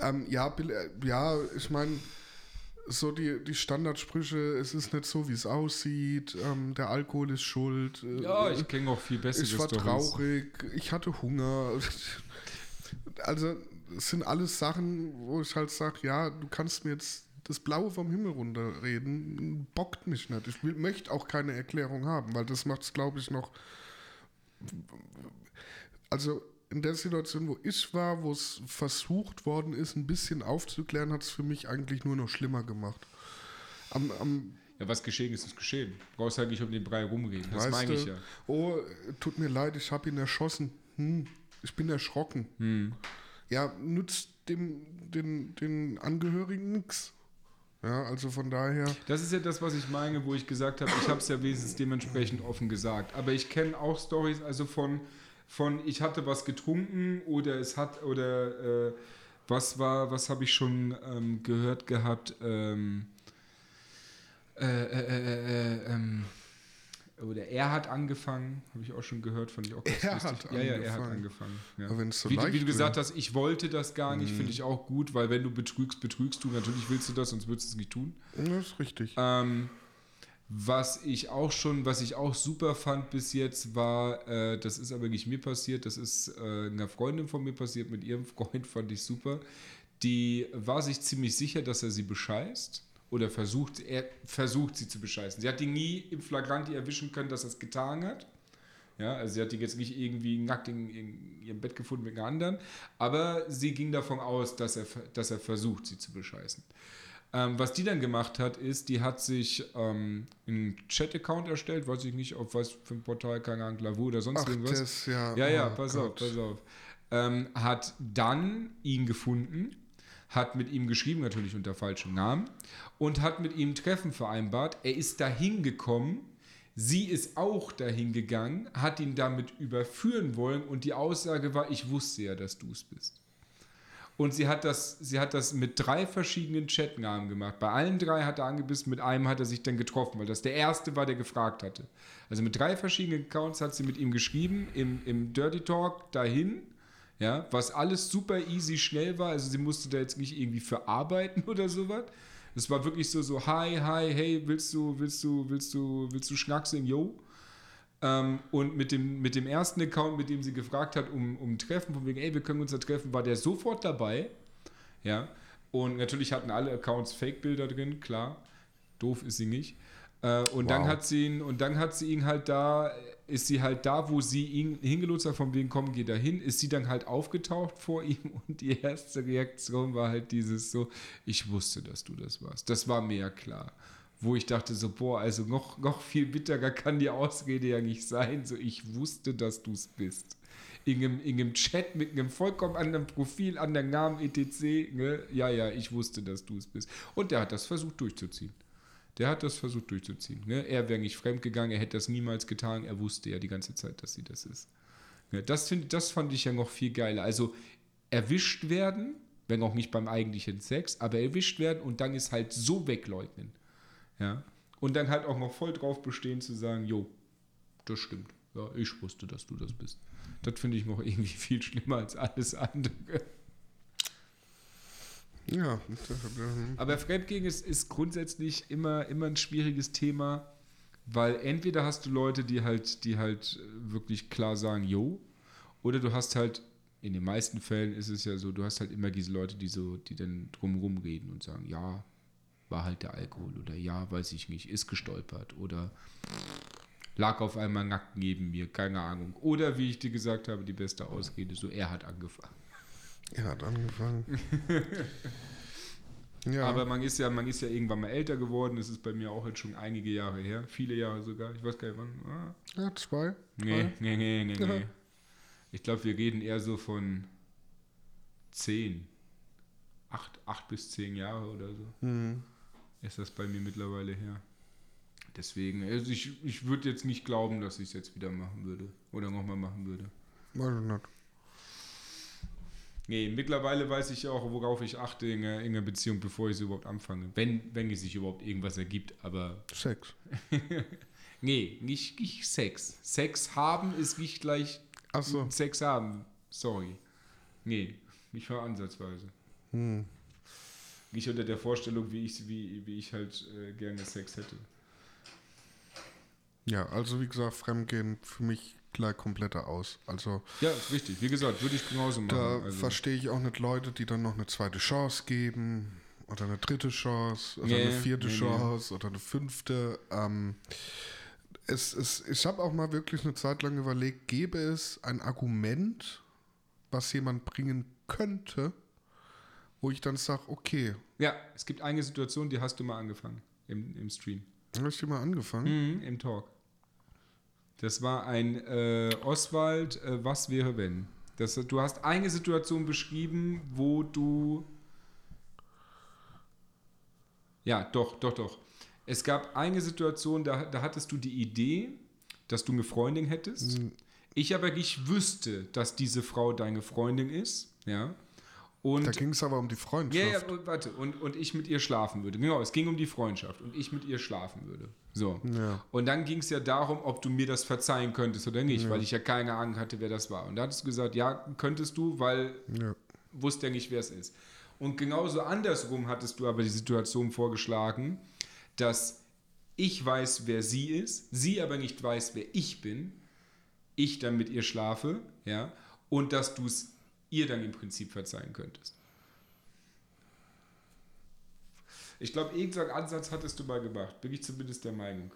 Ähm, ja, Bill- äh, ja, ich meine, so die, die Standardsprüche, es ist nicht so, wie es aussieht, ähm, der Alkohol ist schuld. äh, Ja, ich kenne auch viel bessere ich war traurig, ich hatte Hunger. also es sind alles Sachen, wo ich halt sage, ja, du kannst mir jetzt das Blaue vom Himmel runterreden, bockt mich nicht. Ich will, möchte auch keine Erklärung haben, weil das macht es, glaube ich, noch. Also in der Situation, wo ich war, wo es versucht worden ist, ein bisschen aufzuklären, hat es für mich eigentlich nur noch schlimmer gemacht. Am, am ja, was geschehen ist, ist geschehen. Du brauchst halt nicht um den Brei rumreden. Das meine ich ja. Oh, tut mir leid, ich habe ihn erschossen. Hm, ich bin erschrocken. Hm. Ja, nützt dem, den, den Angehörigen nichts. Ja, also von daher. Das ist ja das, was ich meine, wo ich gesagt habe, ich habe es ja wenigstens dementsprechend offen gesagt. Aber ich kenne auch Stories, also von, von ich hatte was getrunken oder es hat oder äh, was war, was habe ich schon ähm, gehört gehabt? Ähm, äh, äh, äh, äh ähm, oder er hat angefangen, habe ich auch schon gehört, fand ich auch ganz er lustig. Hat ja, ja, er hat angefangen. Ja. So wie, wie, du gesagt hast, ich wollte das gar nicht, mhm. finde ich auch gut, weil wenn du betrügst, betrügst du. Natürlich willst du das, sonst würdest du es nicht tun. Das ist richtig. Ähm, was ich auch schon, was ich auch super fand bis jetzt, war, äh, das ist aber nicht mir passiert, das ist äh, einer Freundin von mir passiert, mit ihrem Freund fand ich super. Die war sich ziemlich sicher, dass er sie bescheißt oder versucht, er versucht sie zu bescheißen. Sie hat die nie im Flagranti erwischen können, dass er es getan hat. Ja, also sie hat die jetzt nicht irgendwie nackt in, in, ihrem Bett gefunden mit einer anderen, aber sie ging davon aus, dass er, dass er versucht, sie zu bescheißen. Ähm, was die dann gemacht hat, ist, die hat sich ähm, einen Chat-Account erstellt, weiß ich nicht, auf was für ein Portal, keine Ahnung, Lavu oder sonst Ach, irgendwas. Das, ja, ja, ja, oh pass Gott. auf, pass auf. Ähm, hat dann ihn gefunden hat mit ihm geschrieben, natürlich unter falschem Namen, und hat mit ihm ein Treffen vereinbart. Er ist dahin gekommen, sie ist auch dahin gegangen, hat ihn damit überführen wollen und die Aussage war, ich wusste ja, dass du es bist. Und sie hat, das, sie hat das mit drei verschiedenen Chatnamen gemacht. Bei allen drei hat er angebissen, mit einem hat er sich dann getroffen, weil das der erste war, der gefragt hatte. Also mit drei verschiedenen Accounts hat sie mit ihm geschrieben, im, im Dirty Talk dahin ja, was alles super easy schnell war. Also sie musste da jetzt nicht irgendwie verarbeiten oder sowas. Es war wirklich so, so, hi, hi, hey, willst du, willst du, willst du, willst du schnackseln, yo? Ähm, und mit dem, mit dem ersten Account, mit dem sie gefragt hat, um, um ein Treffen, von wegen, ey, wir können uns da treffen, war der sofort dabei. Ja. Und natürlich hatten alle Accounts Fake-Bilder drin, klar. Doof ist sie nicht. Äh, und wow. dann hat sie ihn, und dann hat sie ihn halt da ist sie halt da, wo sie ihn hingelotst hat, von wegen, komm, geh da hin, ist sie dann halt aufgetaucht vor ihm und die erste Reaktion war halt dieses so, ich wusste, dass du das warst. Das war mir ja klar. Wo ich dachte so, boah, also noch, noch viel bitterer kann die Ausrede ja nicht sein, so, ich wusste, dass du es bist. In einem, in einem Chat mit einem vollkommen anderen Profil, anderen Namen, etc. Ne? Ja, ja, ich wusste, dass du es bist. Und der hat das versucht durchzuziehen. Der hat das versucht durchzuziehen. Ne? Er wäre nicht fremdgegangen, er hätte das niemals getan. Er wusste ja die ganze Zeit, dass sie das ist. Ne? Das, find, das fand ich ja noch viel geiler. Also erwischt werden, wenn auch nicht beim eigentlichen Sex, aber erwischt werden und dann ist halt so wegleugnen. Ja? Und dann halt auch noch voll drauf bestehen zu sagen, jo, das stimmt. Ja, ich wusste, dass du das bist. Das finde ich noch irgendwie viel schlimmer als alles andere. Ja. Aber Fremdgehen ist, ist grundsätzlich immer, immer ein schwieriges Thema, weil entweder hast du Leute, die halt, die halt wirklich klar sagen, yo, oder du hast halt, in den meisten Fällen ist es ja so, du hast halt immer diese Leute, die so, die dann drumherum reden und sagen, ja, war halt der Alkohol oder ja, weiß ich nicht, ist gestolpert oder lag auf einmal nackt neben mir, keine Ahnung. Oder wie ich dir gesagt habe, die beste Ausrede, so er hat angefangen. Er hat angefangen. ja. Aber man ist ja, man ist ja irgendwann mal älter geworden. Das ist bei mir auch jetzt schon einige Jahre her. Viele Jahre sogar. Ich weiß gar nicht wann. Ah. Ja, zwei. Nee, nee, nee, nee, nee. Ich glaube, wir reden eher so von zehn. Acht, acht bis zehn Jahre oder so. Mhm. Ist das bei mir mittlerweile her. Deswegen, also ich, ich würde jetzt nicht glauben, dass ich es jetzt wieder machen würde. Oder nochmal machen würde. Weiß ich nicht. Nee, mittlerweile weiß ich auch, worauf ich achte in einer, in einer Beziehung, bevor ich sie überhaupt anfange. Wenn, wenn es sich überhaupt irgendwas ergibt, aber. Sex. nee, nicht, nicht Sex. Sex haben ist nicht gleich Ach so. Sex haben. Sorry. Nee, nicht mal ansatzweise. Hm. Nicht unter der Vorstellung, wie ich, wie, wie ich halt äh, gerne Sex hätte. Ja, also wie gesagt, Fremdgehen für mich gleich kompletter aus. Also Ja, ist richtig. Wie gesagt, würde ich genauso machen. da also, verstehe ich auch nicht Leute, die dann noch eine zweite Chance geben oder eine dritte Chance oder Nee, eine vierte nee, nee. Chance oder eine fünfte. Ähm, es, es, ich habe auch mal wirklich eine Zeit lang überlegt, gäbe es ein Argument, was jemand bringen könnte, wo ich dann sage, okay, ja, es gibt eine Situation, die hast du mal angefangen im, im Stream. ich die mal angefangen? Mhm, Im Talk. Das war ein äh, Oswald, äh, was wäre wenn? Das, du hast eine Situation beschrieben, wo du. Ja, doch, doch, doch. Es gab eine Situation, da, da hattest du die Idee, dass du eine Freundin hättest. Ich aber nicht wüsste, dass diese Frau deine Freundin ist. Ja. Und Da ging es aber um die ja, Freundschaft. ja, und, warte, und, und ich mit ihr schlafen würde. Genau, es ging um die Freundschaft und ich mit ihr schlafen würde. So. Ja. Und dann ging es ja darum, ob du mir das verzeihen könntest oder nicht, weil ich ja keine Ahnung hatte, wer das war. Und da hattest du gesagt, ja, könntest du, weil Ja. wusste ja nicht, wer es ist. Und genauso andersrum hattest du aber die Situation vorgeschlagen, dass ich weiß, wer sie ist, sie aber nicht weiß, wer ich bin, ich dann mit ihr schlafe, ja, und dass du es ihr dann im Prinzip verzeihen könntest. Ich glaube, irgendeinen Ansatz hattest du mal gemacht. Bin ich zumindest der Meinung.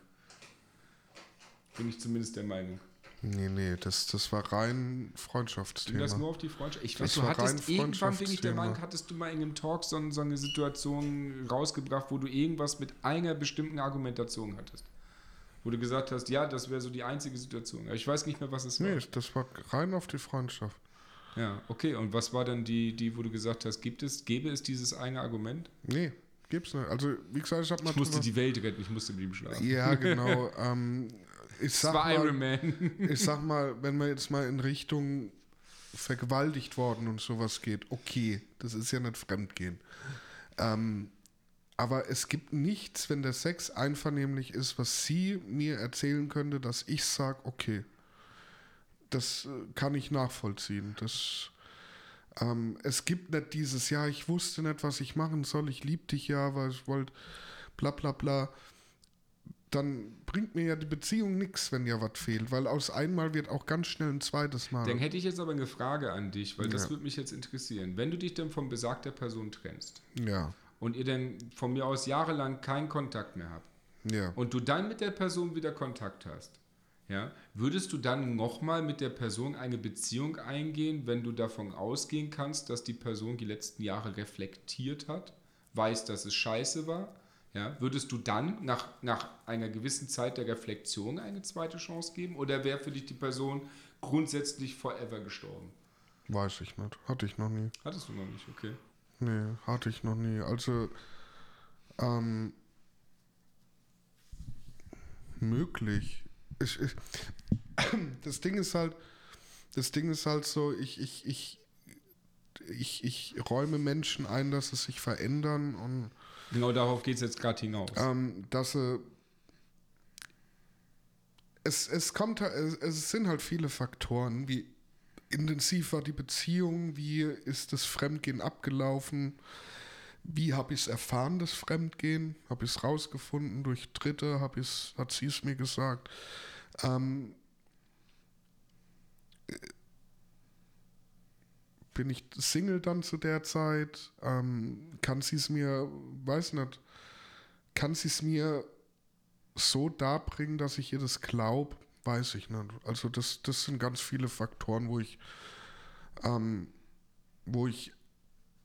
Bin ich zumindest der Meinung. Nee, nee, das, das war rein Ging Freundschaftsthema. das nur auf die Freundschaft? Ich Das weiß, du war hattest rein irgendwann, bin ich der. Meinung, hattest du mal in einem Talk so, so eine Situation rausgebracht, wo du irgendwas mit einer bestimmten Argumentation hattest. Wo du gesagt hast, ja, das wäre so die einzige Situation. Aber ich weiß nicht mehr, was es war. Nee, das war rein auf die Freundschaft. Ja, okay. Und was war dann die, die, wo du gesagt hast, gibt es, gäbe es dieses eine Argument? Nee, gibt's nicht. Also, wie gesagt, ich habe mal Ich musste drüber- die Welt retten, ich musste mit ihm schlafen. Ja, genau. ähm, ich, sag mal, Iron Man. ich sag mal, wenn man jetzt mal in Richtung vergewaltigt worden und sowas geht, okay, das ist ja nicht Fremdgehen. Ähm, aber es gibt nichts, wenn der Sex einvernehmlich ist, was sie mir erzählen könnte, dass ich sage, okay, das äh, kann ich nachvollziehen. Das, ähm, es gibt nicht dieses, ja, ich wusste nicht, was ich machen soll, ich lieb dich ja, weil ich wollte, bla bla bla. Dann bringt mir ja die Beziehung nichts, wenn ja was fehlt, weil aus einmal wird auch ganz schnell ein zweites Mal. Dann hätte ich jetzt aber eine Frage an dich, weil das Ja. würde mich jetzt interessieren. Wenn du dich dann von besagter Person trennst ja, und ihr dann von mir aus jahrelang keinen Kontakt mehr habt, ja. und du dann mit der Person wieder Kontakt hast, ja, würdest du dann nochmal mit der Person eine Beziehung eingehen, wenn du davon ausgehen kannst, dass die Person die letzten Jahre reflektiert hat, weiß, dass es scheiße war? Ja, würdest du dann nach, nach einer gewissen Zeit der Reflexion eine zweite Chance geben oder wäre für dich die Person grundsätzlich forever gestorben? Weiß ich nicht. Hatte ich noch nie. Hattest du noch nicht, okay. Nee, hatte ich noch nie. Also, ähm, möglich. Ich, ich, das Ding ist halt, das Ding ist halt so, ich, ich, ich, ich, ich räume Menschen ein, dass sie sich verändern und Genau darauf geht es jetzt gerade hinaus. ähm, dass sie es, es kommt es, es sind halt viele Faktoren, wie intensiv war die Beziehung, wie ist das Fremdgehen abgelaufen, wie habe ich es erfahren, das Fremdgehen, habe ich es rausgefunden durch Dritte, hab ich's, hat sie es mir gesagt. Ähm, bin ich Single dann zu der Zeit? Ähm, kann sie es mir, weiß nicht, kann sie es mir so darbringen, dass ich ihr das glaube? Weiß ich nicht. Also das, das sind ganz viele Faktoren, wo ich, ähm, wo ich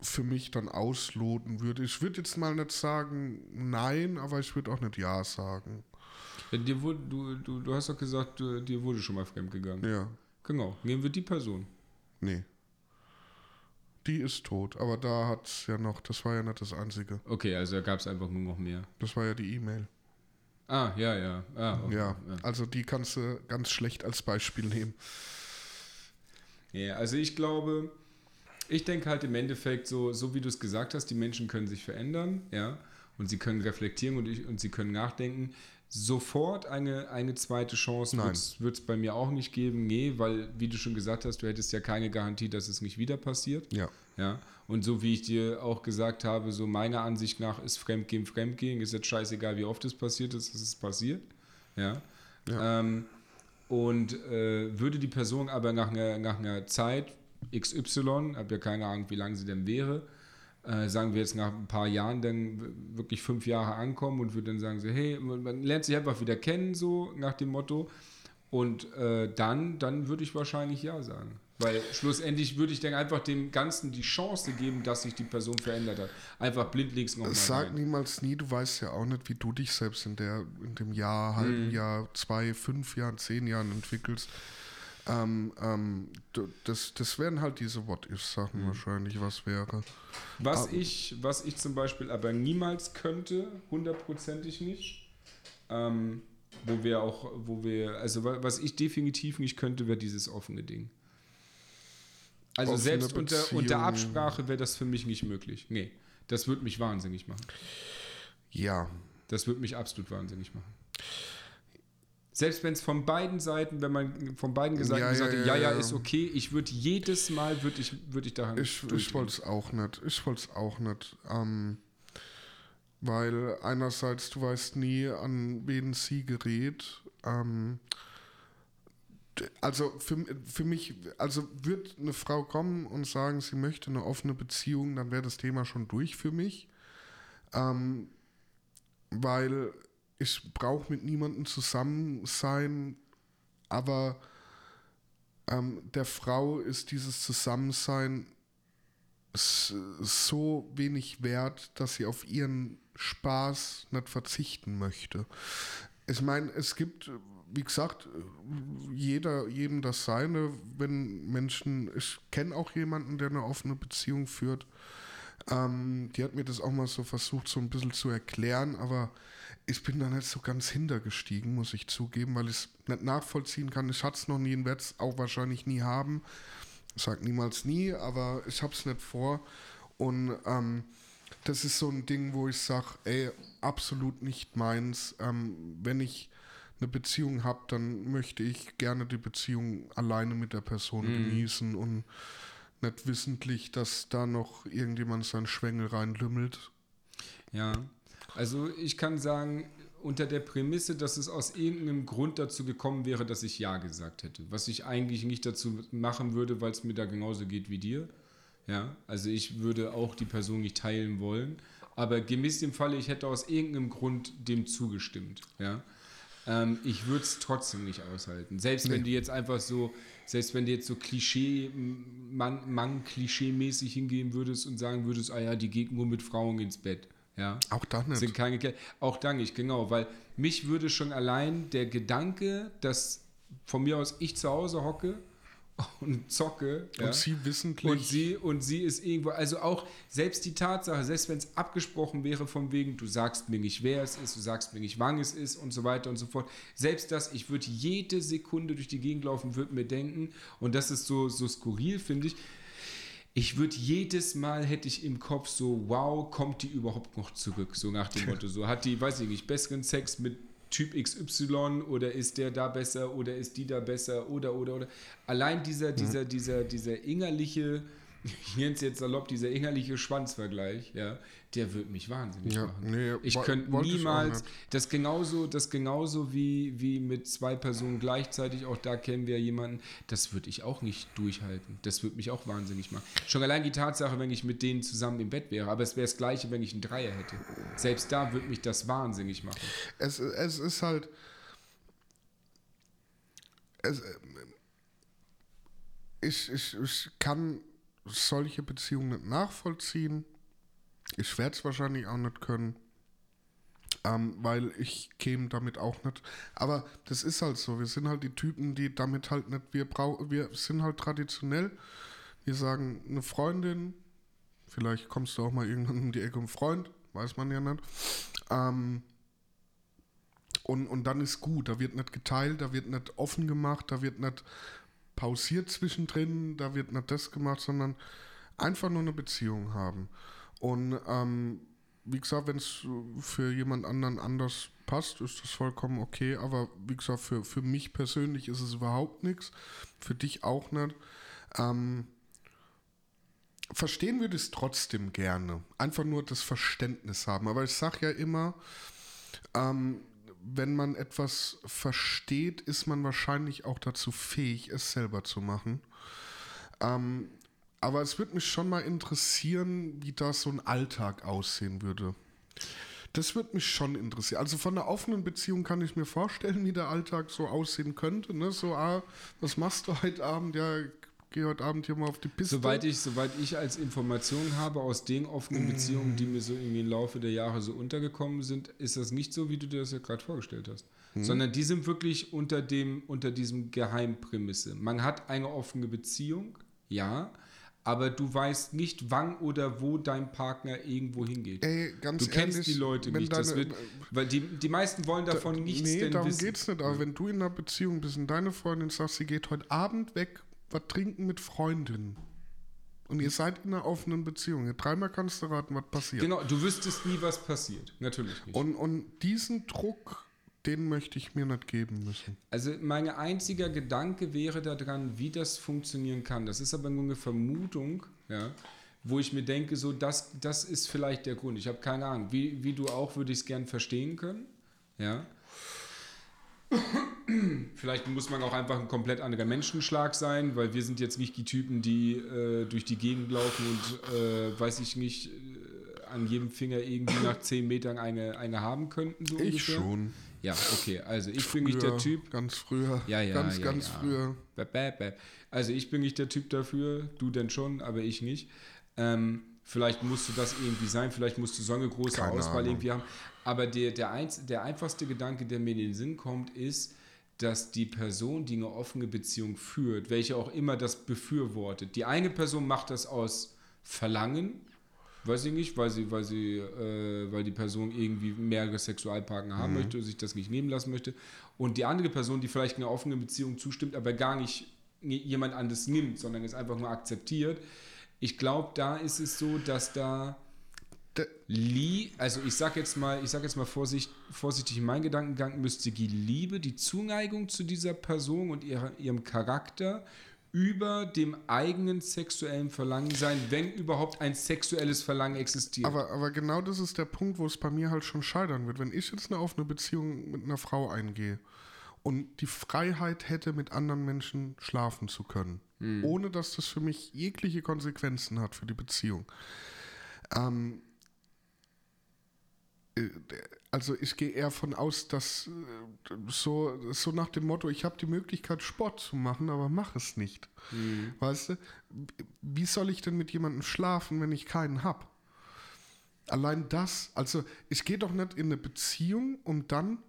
für mich dann ausloten würde. Ich würde jetzt mal nicht sagen nein, aber ich würde auch nicht ja sagen. Ja, dir wurde, du, du, du hast doch gesagt, du, dir wurde schon mal fremdgegangen. Ja, Genau. Nehmen wir die Person. nee. Die ist tot, aber da hat es ja noch, das war ja nicht das Einzige. Okay, also da gab es einfach nur noch mehr. Das war ja die E-Mail. Ah, ja, ja. Ah, okay. Ja, also die kannst du ganz schlecht als Beispiel nehmen. Ja, also ich glaube, ich denke halt im Endeffekt so, so wie du es gesagt hast, die Menschen können sich verändern, ja, und sie können reflektieren und, ich, und sie können nachdenken. Sofort eine, eine zweite Chance wird es bei mir auch nicht geben, nee, weil, wie du schon gesagt hast, du hättest ja keine Garantie, dass es nicht wieder passiert. Ja. Ja, und so wie ich dir auch gesagt habe, so meiner Ansicht nach ist Fremdgehen Fremdgehen, ist jetzt scheißegal, wie oft es passiert ist, es ist passiert. Ja. Ja. Ähm, und äh, würde die Person aber nach einer, nach einer Zeit XY, habe ja keine Ahnung, wie lange sie denn wäre, äh, sagen wir jetzt nach ein paar Jahren dann wirklich fünf Jahre ankommen und würde dann sagen so, hey, man lernt sich einfach wieder kennen, so nach dem Motto. Und äh, dann, dann würde ich wahrscheinlich ja sagen. Weil schlussendlich würde ich dann einfach dem Ganzen die Chance geben, dass sich die Person verändert hat. Einfach blindlings nochmal. Sag rein. niemals nie, du weißt ja auch nicht, wie du dich selbst in, der, in dem Jahr, halben mhm. Jahr, zwei, fünf Jahren, zehn Jahren entwickelst. Ähm, ähm, das, das wären halt diese What-If-Sachen mhm. wahrscheinlich, was wäre. Was, aber, ich, was ich zum Beispiel aber niemals könnte, hundertprozentig nicht, ähm, wo wir auch, wo wir, also was ich definitiv nicht könnte, wäre dieses offene Ding. Also offene selbst unter, unter Absprache wäre das für mich nicht möglich. Nee, das würde mich wahnsinnig machen. Ja. Das würde mich absolut wahnsinnig machen. Selbst wenn es von beiden Seiten, wenn man von beiden Seiten ja, gesagt hat, ja, ja, ja, ist okay, ich würde jedes Mal, würde ich, würd ich daran Ich, ich wollte es auch nicht. Ich wollte es auch nicht. Ähm, weil einerseits, du weißt nie, an wen sie gerät. Ähm, also für, für mich, also wird eine Frau kommen und sagen, sie möchte eine offene Beziehung, dann wäre das Thema schon durch für mich. Ähm, weil ich brauche mit niemandem zusammen sein, aber ähm, der Frau ist dieses Zusammensein so wenig wert, dass sie auf ihren Spaß nicht verzichten möchte. Ich meine, es gibt, wie gesagt, jeder, jedem das seine, wenn Menschen, ich kenne auch jemanden, der eine offene Beziehung führt. Ähm, die hat mir das auch mal so versucht, so ein bisschen zu erklären, aber ich bin da nicht so ganz hintergestiegen, muss ich zugeben, weil ich es nicht nachvollziehen kann. Ich hatte es noch nie und werde es auch wahrscheinlich nie haben. Ich sage niemals nie, aber ich habe es nicht vor. Und ähm, das ist so ein Ding, wo ich sage, ey, absolut nicht meins. Ähm, wenn ich eine Beziehung habe, dann möchte ich gerne die Beziehung alleine mit der Person mhm. genießen und nicht wissentlich, dass da noch irgendjemand seinen Schwengel reinlümmelt. Ja, also ich kann sagen, unter der Prämisse, dass es aus irgendeinem Grund dazu gekommen wäre, dass ich Ja gesagt hätte. Was ich eigentlich nicht dazu machen würde, weil es mir da genauso geht wie dir. Ja, also ich würde auch die Person nicht teilen wollen. Aber gemäß dem Falle, ich hätte aus irgendeinem Grund dem zugestimmt. Ja. Ähm, ich würde es trotzdem nicht aushalten. Selbst nee. wenn du jetzt einfach so, selbst wenn du jetzt so Klischee, Mann, Mann Klischee-mäßig hingehen würdest und sagen würdest, ah ja, die geht nur mit Frauen ins Bett. Ja. Auch da nicht. Sind keine, auch da nicht, genau, weil mich würde schon allein der Gedanke, dass von mir aus ich zu Hause hocke und zocke. Und ja, sie wissentlich. Und sie, und sie ist irgendwo, also auch selbst die Tatsache, selbst wenn es abgesprochen wäre von wegen, du sagst mir nicht, wer es ist, du sagst mir nicht, wann es ist und so weiter und so fort. Selbst das, ich würde jede Sekunde durch die Gegend laufen, würde mir denken, und das ist so, so skurril, finde ich, ich würde jedes Mal hätte ich im Kopf so, wow, kommt die überhaupt noch zurück? So nach dem Motto, so hat die, weiß ich nicht, besseren Sex mit Typ XY oder ist der da besser oder ist die da besser oder oder oder. Allein dieser, dieser, dieser, dieser innerliche es jetzt salopp, dieser innerliche Schwanzvergleich, ja, der wird mich wahnsinnig ja, machen. Nee, ich könnte niemals, das genauso, das genauso wie, wie mit zwei Personen gleichzeitig, auch da kennen wir jemanden, das würde ich auch nicht durchhalten. Das würde mich auch wahnsinnig machen. Schon allein die Tatsache, wenn ich mit denen zusammen im Bett wäre, aber es wäre das Gleiche, wenn ich einen Dreier hätte. Selbst da würde mich das wahnsinnig machen. Es, es ist halt. Es, ich, ich, ich kann solche Beziehungen nicht nachvollziehen. Ich werde es wahrscheinlich auch nicht können, ähm, weil ich käme damit auch nicht. Aber das ist halt so. Wir sind halt die Typen, die damit halt nicht. Wir, brauch, wir sind halt traditionell. Wir sagen, eine Freundin, vielleicht kommst du auch mal irgendwann um die Ecke um Freund, weiß man ja nicht. Ähm, und, und dann ist gut. Da wird nicht geteilt, da wird nicht offen gemacht, da wird nicht pausiert zwischendrin, da wird nicht das gemacht, sondern einfach nur eine Beziehung haben. Und ähm, wie gesagt, wenn es für jemand anderen anders passt, ist das vollkommen okay. Aber wie gesagt, für, für mich persönlich ist es überhaupt nichts. Für dich auch nicht. Ähm, verstehen würde ich es trotzdem gerne. Einfach nur das Verständnis haben. Aber ich sage ja immer, ähm, wenn man etwas versteht, ist man wahrscheinlich auch dazu fähig, es selber zu machen. Ähm, aber es würde mich schon mal interessieren, wie das so ein Alltag aussehen würde. Das würde mich schon interessieren. Also von einer offenen Beziehung kann ich mir vorstellen, wie der Alltag so aussehen könnte. Ne? So, ah, was machst du heute Abend? Ja, geh heute Abend hier mal auf die Piste. Soweit ich, soweit ich als Information habe aus den offenen Beziehungen, die mir so irgendwie im Laufe der Jahre so untergekommen sind, ist das nicht so, wie du dir das ja gerade vorgestellt hast. Hm. Sondern die sind wirklich unter, dem, unter diesem Geheimprämisse. Man hat eine offene Beziehung, ja, aber du weißt nicht, wann oder wo dein Partner irgendwo hingeht. Ey, ganz du kennst ehrlich, die Leute nicht. Das deine- wird, weil die, die meisten wollen davon nichts nee, denn darum wissen. geht's nicht. Aber wenn du in einer Beziehung bist und deine Freundin sagt, sie geht heute Abend weg, was trinken mit Freundinnen. Und ihr seid in einer offenen Beziehung. Dreimal kannst du raten, was passiert. Genau, du wüsstest nie, was passiert. Natürlich nicht. Und, und diesen Druck, den möchte ich mir nicht geben müssen. Also mein einziger Gedanke wäre daran, wie das funktionieren kann. Das ist aber nur eine Vermutung, ja, wo ich mir denke, so das, das ist vielleicht der Grund. Ich habe keine Ahnung. Wie, wie du auch, würde ich es gern verstehen können. Ja. Vielleicht muss man auch einfach ein komplett anderer Menschenschlag sein, weil wir sind jetzt nicht die Typen, die äh, durch die Gegend laufen und, äh, weiß ich nicht, äh, an jedem Finger irgendwie nach 10 Metern eine, eine haben könnten. So Ich ungefähr. schon. Ja, okay. Also ich bin nicht der Früher, Typ. Ganz früher. Ja, ja, Ganz, ja, ganz ja. früher. Also ich bin nicht der Typ dafür, du denn schon, aber ich nicht. Ähm, vielleicht musst du das irgendwie sein, vielleicht musst du so eine große Keine Auswahl Ahnung. irgendwie haben. Aber der, der, einz, der einfachste Gedanke, der mir in den Sinn kommt, ist, dass die Person, die eine offene Beziehung führt, welche auch immer das befürwortet, die eine Person macht das aus Verlangen, weiß ich nicht, weil sie, weil sie, äh, weil die Person irgendwie mehrere Sexualpartner haben möchte und sich das nicht nehmen lassen möchte. Und die andere Person, die vielleicht einer offenen Beziehung zustimmt, aber gar nicht jemand anderes nimmt, sondern es einfach nur akzeptiert. Ich glaube, da ist es so, dass da Lie, also ich sag jetzt mal, ich sag jetzt mal vorsicht, vorsichtig, in meinen Gedankengang müsste die Liebe, die Zuneigung zu dieser Person und ihrer, ihrem Charakter über dem eigenen sexuellen Verlangen sein, wenn überhaupt ein sexuelles Verlangen existiert. Aber, aber genau das ist der Punkt, wo es bei mir halt schon scheitern wird. Wenn ich jetzt eine offene Beziehung mit einer Frau eingehe und die Freiheit hätte, mit anderen Menschen schlafen zu können, ohne dass das für mich jegliche Konsequenzen hat für die Beziehung. Ähm, äh, also ich gehe eher von aus, dass äh, so, so nach dem Motto, ich habe die Möglichkeit, Sport zu machen, aber mach es nicht. Weißt du, wie soll ich denn mit jemandem schlafen, wenn ich keinen habe? Allein das, also ich gehe doch nicht in eine Beziehung, um dann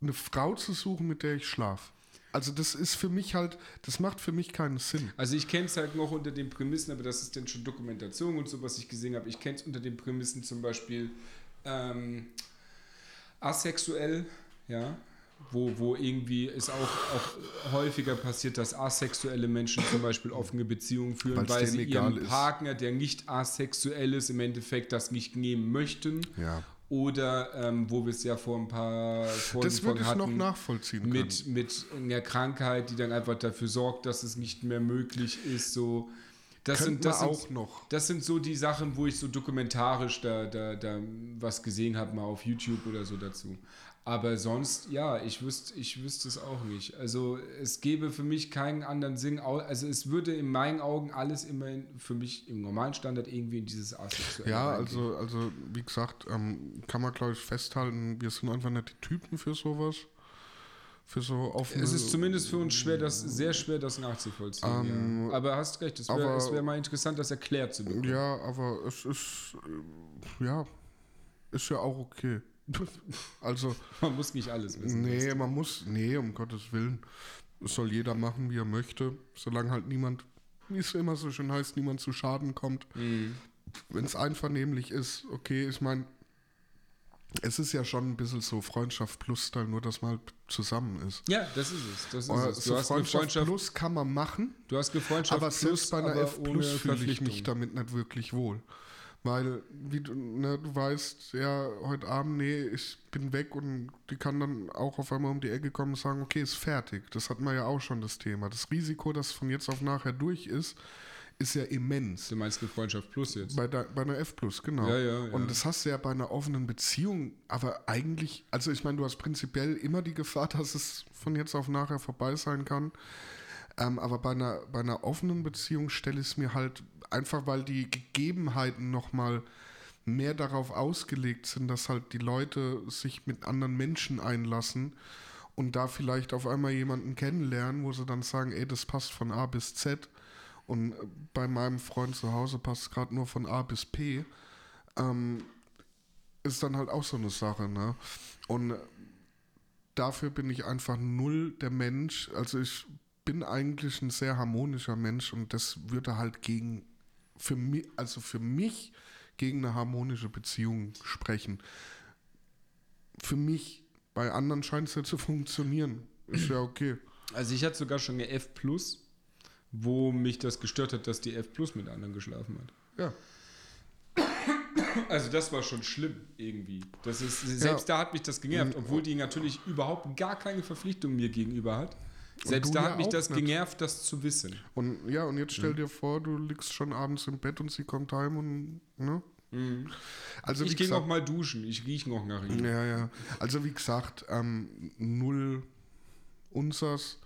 eine Frau zu suchen, mit der ich schlafe. Also das ist für mich halt, das macht für mich keinen Sinn. Also ich kenne es halt noch unter den Prämissen, aber das ist dann schon Dokumentation und so, was ich gesehen habe. Ich kenne es unter den Prämissen zum Beispiel ähm, asexuell, ja, wo, wo irgendwie es auch, auch häufiger passiert, dass asexuelle Menschen zum Beispiel offene Beziehungen führen, weil sie ihren. Partner, der nicht asexuell ist, im Endeffekt das nicht nehmen möchten. Ja. Oder ähm, wo wir es ja vor ein paar Folgen Das würde ich noch hatten, nachvollziehen können. mit, mit einer Krankheit, die dann einfach dafür sorgt, dass es nicht mehr möglich ist. So, das sind, das sind, auch noch. Das sind so die Sachen, wo ich so dokumentarisch da, da, da was gesehen habe, mal auf YouTube oder so dazu. Aber sonst, ja, ich wüsste, ich wüsste es auch nicht. Also es gäbe für mich keinen anderen Sinn. Also es würde in meinen Augen alles immerhin für mich im normalen Standard irgendwie in dieses Asexuelle Ja, reingehen. also, also wie gesagt, ähm, kann man glaube ich festhalten, wir sind einfach nicht die Typen für sowas. Für so offene. Es ist zumindest für uns schwer, das sehr schwer, das nachzuvollziehen. Ähm, ja. Aber hast recht, es wäre wär mal interessant, das erklärt zu bekommen. Ja, aber es ist, äh, ja, ist ja auch okay. Also, Man muss nicht alles wissen. nee, man muss, nee, um Gottes Willen. Es soll jeder machen, wie er möchte, solange halt niemand, wie es immer so schön heißt, niemand zu Schaden kommt. Mhm. Wenn es einvernehmlich ist, okay, ich meine, es ist ja schon ein bisschen so Freundschaft plus Style, nur dass man halt zusammen ist. Ja, das ist es. Das ist Oder es. Du so hast Freundschaft, Freundschaft, plus kann man machen, du hast eine Freundschaft aber selbst bei einer F plus fühle ich mich damit nicht wirklich wohl. Weil, wie du, ne, du weißt, ja, heute Abend, nee, ich bin weg und die kann dann auch auf einmal um die Ecke kommen und sagen, okay, ist fertig. Das hatten wir ja auch schon das Thema. Das Risiko, dass von jetzt auf nachher durch ist, ist ja immens. Du meinst eine Freundschaft plus jetzt? Bei, der, bei einer F plus, genau. Ja, ja, ja. Und das hast du ja bei einer offenen Beziehung, aber eigentlich, also ich meine, du hast prinzipiell immer die Gefahr, dass es von jetzt auf nachher vorbei sein kann. Ähm, aber bei einer, bei einer offenen Beziehung stelle ich es mir halt einfach, weil die Gegebenheiten nochmal mehr darauf ausgelegt sind, dass halt die Leute sich mit anderen Menschen einlassen und da vielleicht auf einmal jemanden kennenlernen, wo sie dann sagen, ey, das passt von A bis Z. Und bei meinem Freund zu Hause passt es gerade nur von A bis P, ähm, ist dann halt auch so eine Sache, ne? Und dafür bin ich einfach null der Mensch, also ich bin eigentlich ein sehr harmonischer Mensch und das würde halt gegen, für mich, also für mich gegen eine harmonische Beziehung sprechen. Für mich, bei anderen scheint es ja zu funktionieren. Ist ja okay. Also ich hatte sogar schon eine F plus, wo mich das gestört hat, dass die F plus mit anderen geschlafen hat. Ja. Also das war schon schlimm irgendwie. Das ist, selbst Ja. da hat mich das genervt, obwohl die natürlich überhaupt gar keine Verpflichtung mir gegenüber hat. Selbst da ja hat mich das nicht. genervt, das zu wissen. Und ja, und jetzt stell dir vor, du liegst schon abends im Bett und sie kommt heim und, ne? Also ich gehe noch mal duschen, ich rieche noch nach ihm. Ja, ja. Also wie gesagt, ähm, null unsers.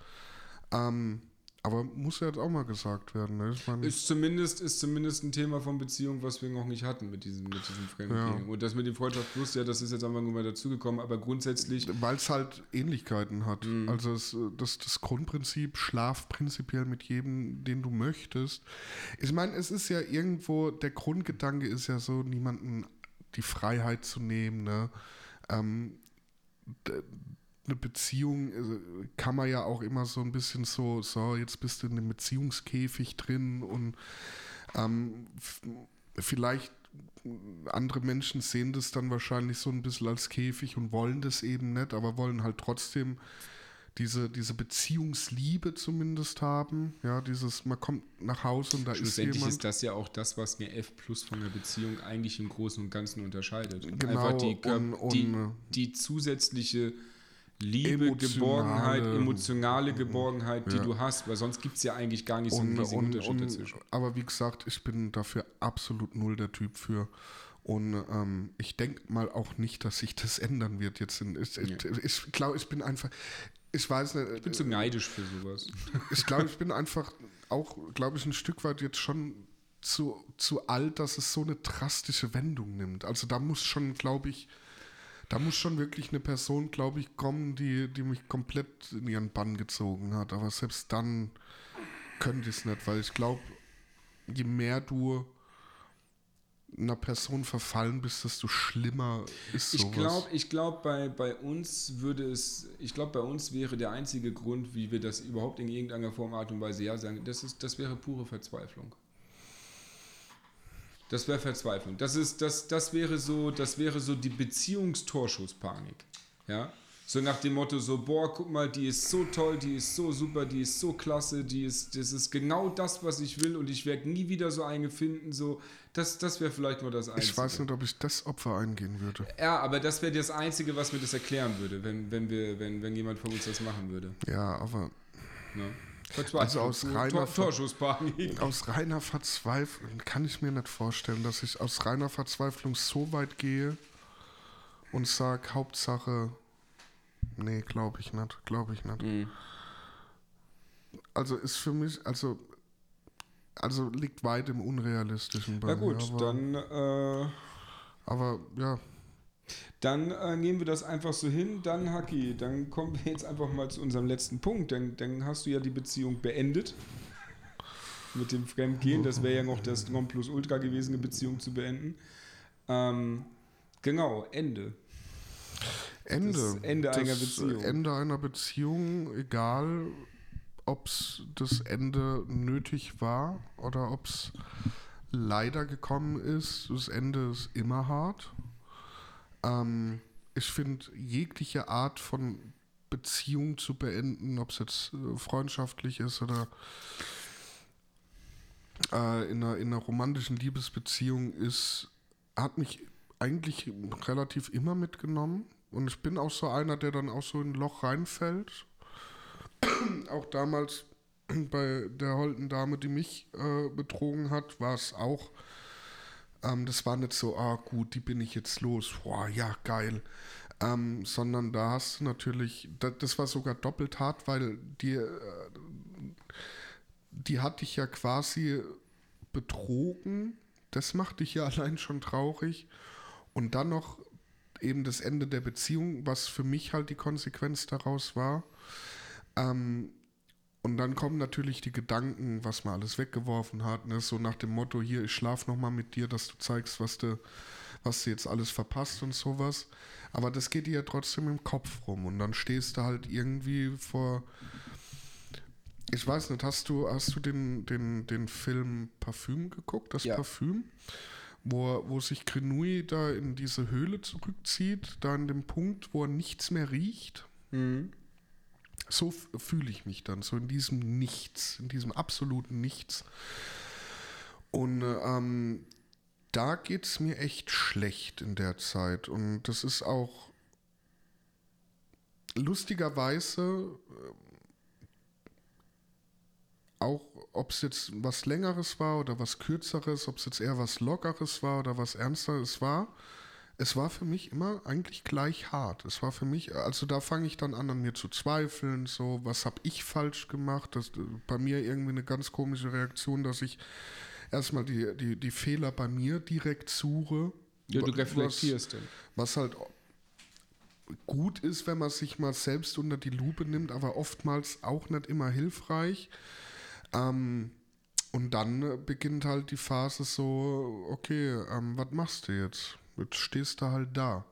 Ähm, aber muss ja jetzt auch mal gesagt werden. Ne? Ich meine, Ist zumindest, ist zumindest ein Thema von Beziehung, was wir noch nicht hatten mit diesem, mit diesem Fremdgehen. Und das mit dem Freundschaft Plus, ja, das ist jetzt einfach nur mal dazugekommen, aber grundsätzlich, weil es halt Ähnlichkeiten hat. Mhm. Also es, das, das Grundprinzip, schlaf prinzipiell mit jedem, den du möchtest. Ich meine, es ist ja irgendwo, der Grundgedanke ist ja so, niemanden die Freiheit zu nehmen. Ne? Ähm, eine Beziehung äh, kann man ja auch immer so ein bisschen so, so, jetzt bist du in einem Beziehungskäfig drin und ähm, vielleicht andere Menschen sehen das dann wahrscheinlich so ein bisschen als Käfig und wollen das eben nicht, aber wollen halt trotzdem diese, diese Beziehungsliebe zumindest haben. Ja, dieses, man kommt nach Hause und da ist schlussendlich jemand. ist das ja auch das, was eine F Plus von der Beziehung eigentlich im Großen und Ganzen unterscheidet. Genau, Einfach die, Kör- und- die, und- die zusätzliche Liebe, Emotionale- Geborgenheit, emotionale Geborgenheit, die Ja. du hast, weil sonst gibt es ja eigentlich gar nicht so einen riesigen und, Unterschied und, dazwischen. aber wie gesagt, ich bin dafür absolut null der Typ für. Und ähm, ich denke mal auch nicht, dass sich das ändern wird jetzt. In, ich ich, ich glaube, ich bin einfach, ich weiß nicht, Ich bin zu neidisch für sowas. ich glaube, ich bin einfach auch, glaube ich, ein Stück weit jetzt schon zu, zu alt, dass es so eine drastische Wendung nimmt. Also da muss schon, glaube ich, da muss schon wirklich eine Person, glaube ich, kommen, die, die mich komplett in ihren Bann gezogen hat. Aber selbst dann könnte ich es nicht, weil ich glaube, je mehr du einer Person verfallen bist, desto schlimmer ist sowas. Ich glaube, ich glaub, bei, bei uns würde es, ich glaube, bei uns wäre der einzige Grund, wie wir das überhaupt in irgendeiner Form, Art und Weise ja sagen, das, ist, das wäre pure Verzweiflung. Das wäre Verzweiflung. Das, ist, das, das, wäre so, das wäre so die Beziehungstorschusspanik. Ja? So nach dem Motto, so, boah, guck mal, die ist so toll, die ist so super, die ist so klasse, die ist, das ist genau das, was ich will und ich werde nie wieder so eine finden. So, das, das wäre vielleicht nur das Einzige. ich weiß nicht, ob ich das Opfer eingehen würde. Ja, aber das wäre das Einzige, was mir das erklären würde, wenn, wenn, wir, wenn, wenn jemand von uns das machen würde. Ja, aber Ne? Also aus reiner Tor, aus reiner Verzweiflung kann ich mir nicht vorstellen, dass ich aus reiner Verzweiflung so weit gehe und sage, Hauptsache, nee, glaube ich nicht, glaube ich nicht. Mhm. Also ist für mich, also, also liegt weit im Unrealistischen bei Na gut, mir. Aber, dann, äh, aber ja, dann äh, nehmen wir das einfach so hin. Dann, Haki, dann kommen wir jetzt einfach mal zu unserem letzten Punkt. Dann, dann hast du ja die Beziehung beendet. Mit dem Fremdgehen. Das wäre ja noch das Nonplusultra gewesen, eine Beziehung zu beenden. Ähm, genau, Ende. Ende. Das Ende einer Beziehung. Ende einer Beziehung, egal ob es das Ende nötig war oder ob es leider gekommen ist. Das Ende ist immer hart. Ähm, ich finde, jegliche Art von Beziehung zu beenden, ob es jetzt äh, freundschaftlich ist oder äh, in, einer, in einer romantischen Liebesbeziehung ist, hat mich eigentlich relativ immer mitgenommen. Und ich bin auch so einer, der dann auch so in ein Loch reinfällt. auch damals bei der holden Dame, die mich äh, betrogen hat, war es auch. Ähm, das war nicht so, ah gut, die bin ich jetzt los. Boah, ja, geil. Ähm, sondern da hast du natürlich, das, das, war sogar doppelt hart, weil die, äh, die hat dich ja quasi betrogen. Das macht dich ja allein schon traurig. Und dann noch eben das Ende der Beziehung, was für mich halt die Konsequenz daraus war. Ähm, und dann kommen natürlich die Gedanken, was man alles weggeworfen hat, ne? so nach dem Motto, hier, ich schlaf nochmal mit dir, dass du zeigst, was du, was du jetzt alles verpasst und sowas. Aber das geht dir ja trotzdem im Kopf rum und dann stehst du halt irgendwie vor, ich weiß nicht, hast du, hast du den, den, den Film Parfüm geguckt, das ja. Parfüm? Wo, wo sich Grenouille da in diese Höhle zurückzieht, da an dem Punkt, wo er nichts mehr riecht. Mhm so fühle ich mich dann, so in diesem Nichts, in diesem absoluten Nichts. Und ähm, da geht es mir echt schlecht in der Zeit. Und das ist auch lustigerweise äh, auch, ob es jetzt was Längeres war oder was Kürzeres, ob es jetzt eher was Lockeres war oder was Ernsteres war, es war für mich immer eigentlich gleich hart. Es war für mich, also da fange ich dann an, an mir zu zweifeln, so, was habe ich falsch gemacht? Das bei mir irgendwie eine ganz komische Reaktion, dass ich erstmal die, die, die Fehler bei mir direkt suche. Ja, du reflektierst was, was halt gut ist, wenn man sich mal selbst unter die Lupe nimmt, aber oftmals auch nicht immer hilfreich. Ähm, und dann beginnt halt die Phase so, okay, ähm, was machst du jetzt? Jetzt stehst du halt da.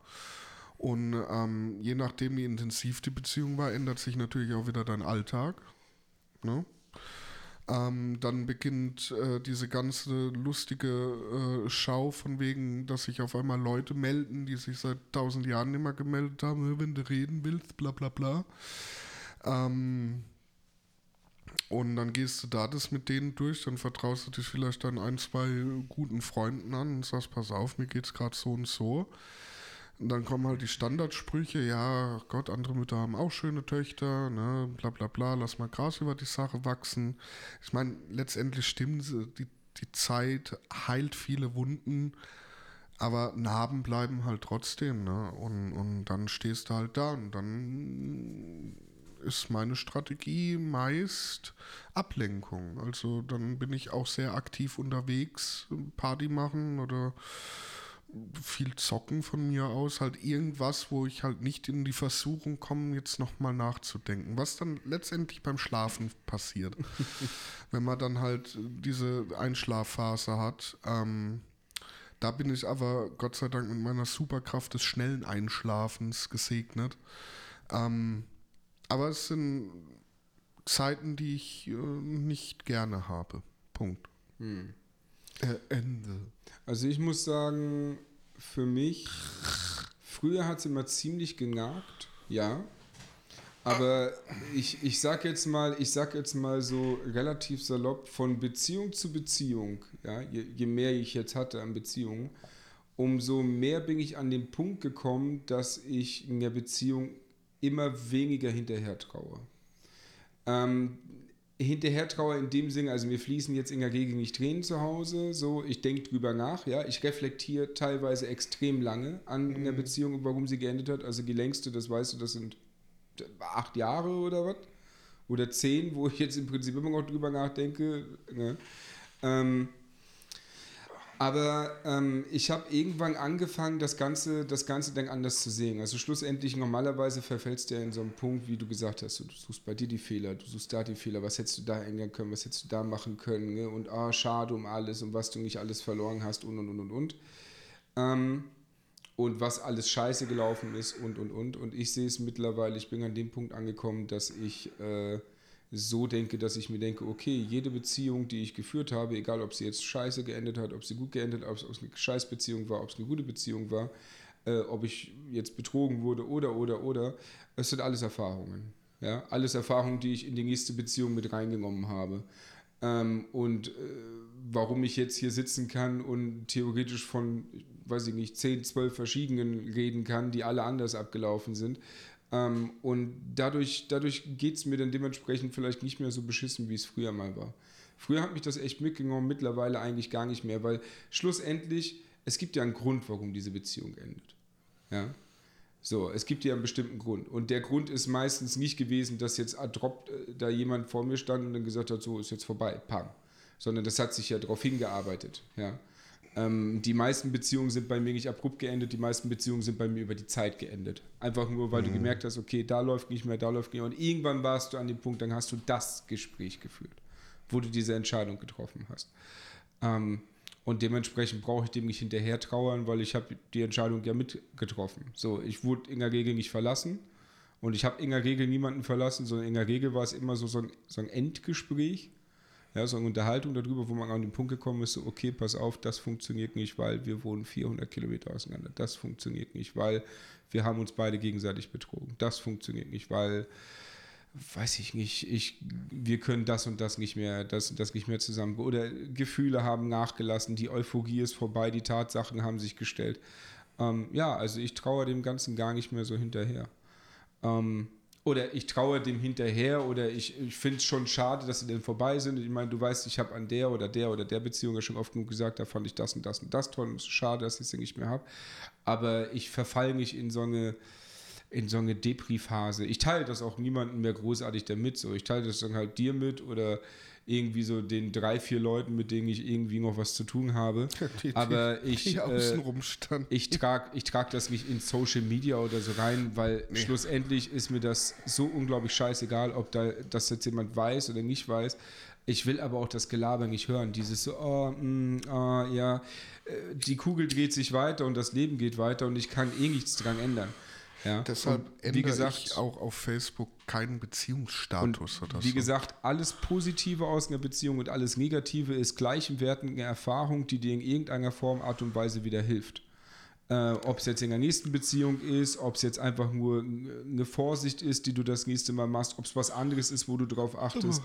Und ähm, je nachdem, wie intensiv die Beziehung war, ändert sich natürlich auch wieder dein Alltag. Ne? Ähm, dann beginnt äh, diese ganze lustige äh, Schau von wegen, dass sich auf einmal Leute melden, die sich seit tausend Jahren immer gemeldet haben, wenn du reden willst, bla bla bla. Ähm, und dann gehst du da das mit denen durch, dann vertraust du dich vielleicht dann ein, zwei guten Freunden an und sagst, pass auf, mir geht's gerade so und so. Und dann kommen halt die Standardsprüche, ja, Gott, andere Mütter haben auch schöne Töchter, ne, bla bla bla, lass mal Gras über die Sache wachsen. Ich meine, letztendlich stimmen sie, die, die Zeit heilt viele Wunden, aber Narben bleiben halt trotzdem, ne? Und, und dann stehst du halt da und dann ist meine Strategie meist Ablenkung. Also dann bin ich auch sehr aktiv unterwegs, Party machen oder viel zocken von mir aus, halt irgendwas, wo ich halt nicht in die Versuchung komme, jetzt nochmal nachzudenken. Was dann letztendlich beim Schlafen passiert. Wenn man dann halt diese Einschlafphase hat. Ähm, da bin ich aber Gott sei Dank mit meiner Superkraft des schnellen Einschlafens gesegnet. Ähm, aber es sind Zeiten, die ich äh, nicht gerne habe. Punkt. Hm. Äh, Ende. Also ich muss sagen, für mich, früher hat es immer ziemlich genagt, ja. Aber ich, ich sag jetzt mal, ich sag jetzt mal so relativ salopp, von Beziehung zu Beziehung, ja, je, je mehr ich jetzt hatte an Beziehungen, umso mehr bin ich an den Punkt gekommen, dass ich in der Beziehung immer weniger hinterher traue. Ähm, hinterher traue in dem Sinne, also mir fließen jetzt in der Regel nicht Tränen zu Hause, so ich denke drüber nach, ja, ich reflektiere teilweise extrem lange an mhm. einer Beziehung, warum sie geendet hat. Also die längste, das weißt du, das sind acht Jahre oder was? Oder zehn, wo ich jetzt im Prinzip immer noch drüber nachdenke. Ne? Ähm, aber ähm, ich habe irgendwann angefangen, das Ganze, das Ganze dann anders zu sehen. Also schlussendlich, normalerweise verfällst du ja in so einen Punkt, wie du gesagt hast, du suchst bei dir die Fehler, du suchst da die Fehler, was hättest du da ändern können, was hättest du da machen können ne? und ah, schade um alles und was du nicht alles verloren hast und und und und und. Ähm, und was alles scheiße gelaufen ist und und und. Und ich sehe es mittlerweile, ich bin an dem Punkt angekommen, dass ich... Äh, so denke, dass ich mir denke, okay, jede Beziehung, die ich geführt habe, egal ob sie jetzt scheiße geendet hat, ob sie gut geendet hat, ob es eine Scheißbeziehung war, ob es eine gute Beziehung war, äh, ob ich jetzt betrogen wurde oder, oder, oder, es sind alles Erfahrungen. Ja? Alles Erfahrungen, die ich in die nächste Beziehung mit reingenommen habe. Ähm, und äh, warum ich jetzt hier sitzen kann und theoretisch von, weiß ich nicht, 10, 12 verschiedenen reden kann, die alle anders abgelaufen sind, Ähm, und dadurch, dadurch geht es mir dann dementsprechend vielleicht nicht mehr so beschissen, wie es früher mal war. Früher hat mich das echt mitgenommen, mittlerweile eigentlich gar nicht mehr, weil schlussendlich, es gibt ja einen Grund, warum diese Beziehung endet. Ja. So, es gibt ja einen bestimmten Grund. Und der Grund ist meistens nicht gewesen, dass jetzt adrop äh, da jemand vor mir stand und dann gesagt hat, so ist jetzt vorbei, pam. Sondern das hat sich ja darauf hingearbeitet. Ja. Ähm, die meisten Beziehungen sind bei mir nicht abrupt geendet, die meisten Beziehungen sind bei mir über die Zeit geendet. Einfach nur, weil mhm. du gemerkt hast, okay, da läuft nicht mehr, da läuft nicht mehr. Und irgendwann warst du an dem Punkt, dann hast du das Gespräch geführt, wo du diese Entscheidung getroffen hast. Ähm, und dementsprechend brauche ich dem nicht hinterher trauern, weil ich habe die Entscheidung ja mitgetroffen. So, ich wurde Inga Regel nicht verlassen und ich habe Inga Regel niemanden verlassen, sondern Inga Regel war es immer so, so, ein, so ein Endgespräch ja, so eine Unterhaltung darüber, wo man an den Punkt gekommen ist, so, okay, pass auf, das funktioniert nicht, weil wir wohnen 400 Kilometer auseinander. Das funktioniert nicht, weil wir haben uns beide gegenseitig betrogen. Das funktioniert nicht, weil, weiß ich nicht, ich, wir können das und das nicht mehr, das und das nicht mehr zusammen. Oder Gefühle haben nachgelassen, die Euphorie ist vorbei, die Tatsachen haben sich gestellt. Ähm, ja, also ich traue dem Ganzen gar nicht mehr so hinterher. Ähm, oder ich traue dem hinterher oder ich, ich finde es schon schade, dass sie denn vorbei sind. Ich meine, du weißt, ich habe an der oder der oder der Beziehung ja schon oft genug gesagt, da fand ich das und das und das toll und es ist schade, dass ich sie nicht mehr habe. Aber ich verfalle nicht in so eine in so eine Depri-Phase. Ich teile das auch niemandem mehr großartig damit. So, ich teile das dann halt dir mit oder irgendwie so den drei, vier Leuten, mit denen ich irgendwie noch was zu tun habe. Die, Aber ich, die äh, ich trage ich trag das nicht in Social Media oder so rein, weil nee. schlussendlich ist mir das so unglaublich scheißegal, ob da, das jetzt jemand weiß oder nicht weiß. Ich will aber auch das Gelaber nicht hören. Dieses so, oh, mh, oh, ja, äh, die Kugel dreht sich weiter und das Leben geht weiter und ich kann eh nichts dran ändern. Ja. Deshalb und wie gesagt, ich auch auf Facebook keinen Beziehungsstatus oder wie so. Wie gesagt, alles Positive aus einer Beziehung und alles Negative ist gleichwertige Erfahrung, die dir in irgendeiner Form, Art und Weise wieder hilft. Äh, ob es jetzt in der nächsten Beziehung ist, ob es jetzt einfach nur eine Vorsicht ist, die du das nächste Mal machst, ob es was anderes ist, wo du drauf achtest.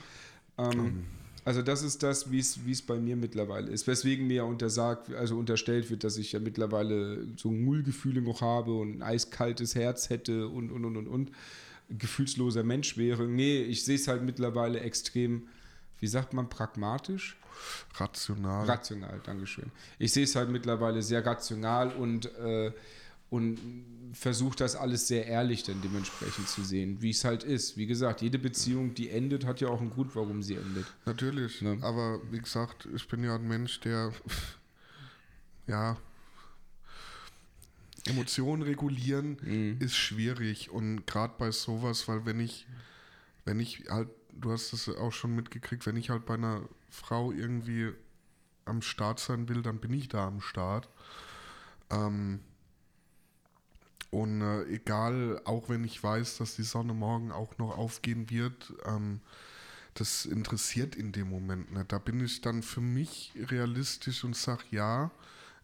Oh. Ähm, also das ist das, wie es bei mir mittlerweile ist. Weswegen mir untersagt, also unterstellt wird, dass ich ja mittlerweile so Nullgefühle noch habe und ein eiskaltes Herz hätte und, und, und, und, und. Gefühlsloser Mensch wäre. Nee, ich sehe es halt mittlerweile extrem, wie sagt man, pragmatisch? Rational. Rational, Dankeschön. Ich sehe es halt mittlerweile sehr rational und äh, und versuche das alles sehr ehrlich dann dementsprechend zu sehen, wie es halt ist. Wie gesagt, jede Beziehung, die endet, hat ja auch einen Grund, warum sie endet. Natürlich, ne? aber wie gesagt, ich bin ja ein Mensch, der ja Emotionen regulieren mhm. ist schwierig und gerade bei sowas, weil wenn ich wenn ich halt, du hast es auch schon mitgekriegt, wenn ich halt bei einer Frau irgendwie am Start sein will, dann bin ich da am Start. Ähm, und äh, egal, auch wenn ich weiß, dass die Sonne morgen auch noch aufgehen wird, ähm, das interessiert in dem Moment nicht. Da bin ich dann für mich realistisch und sage, ja,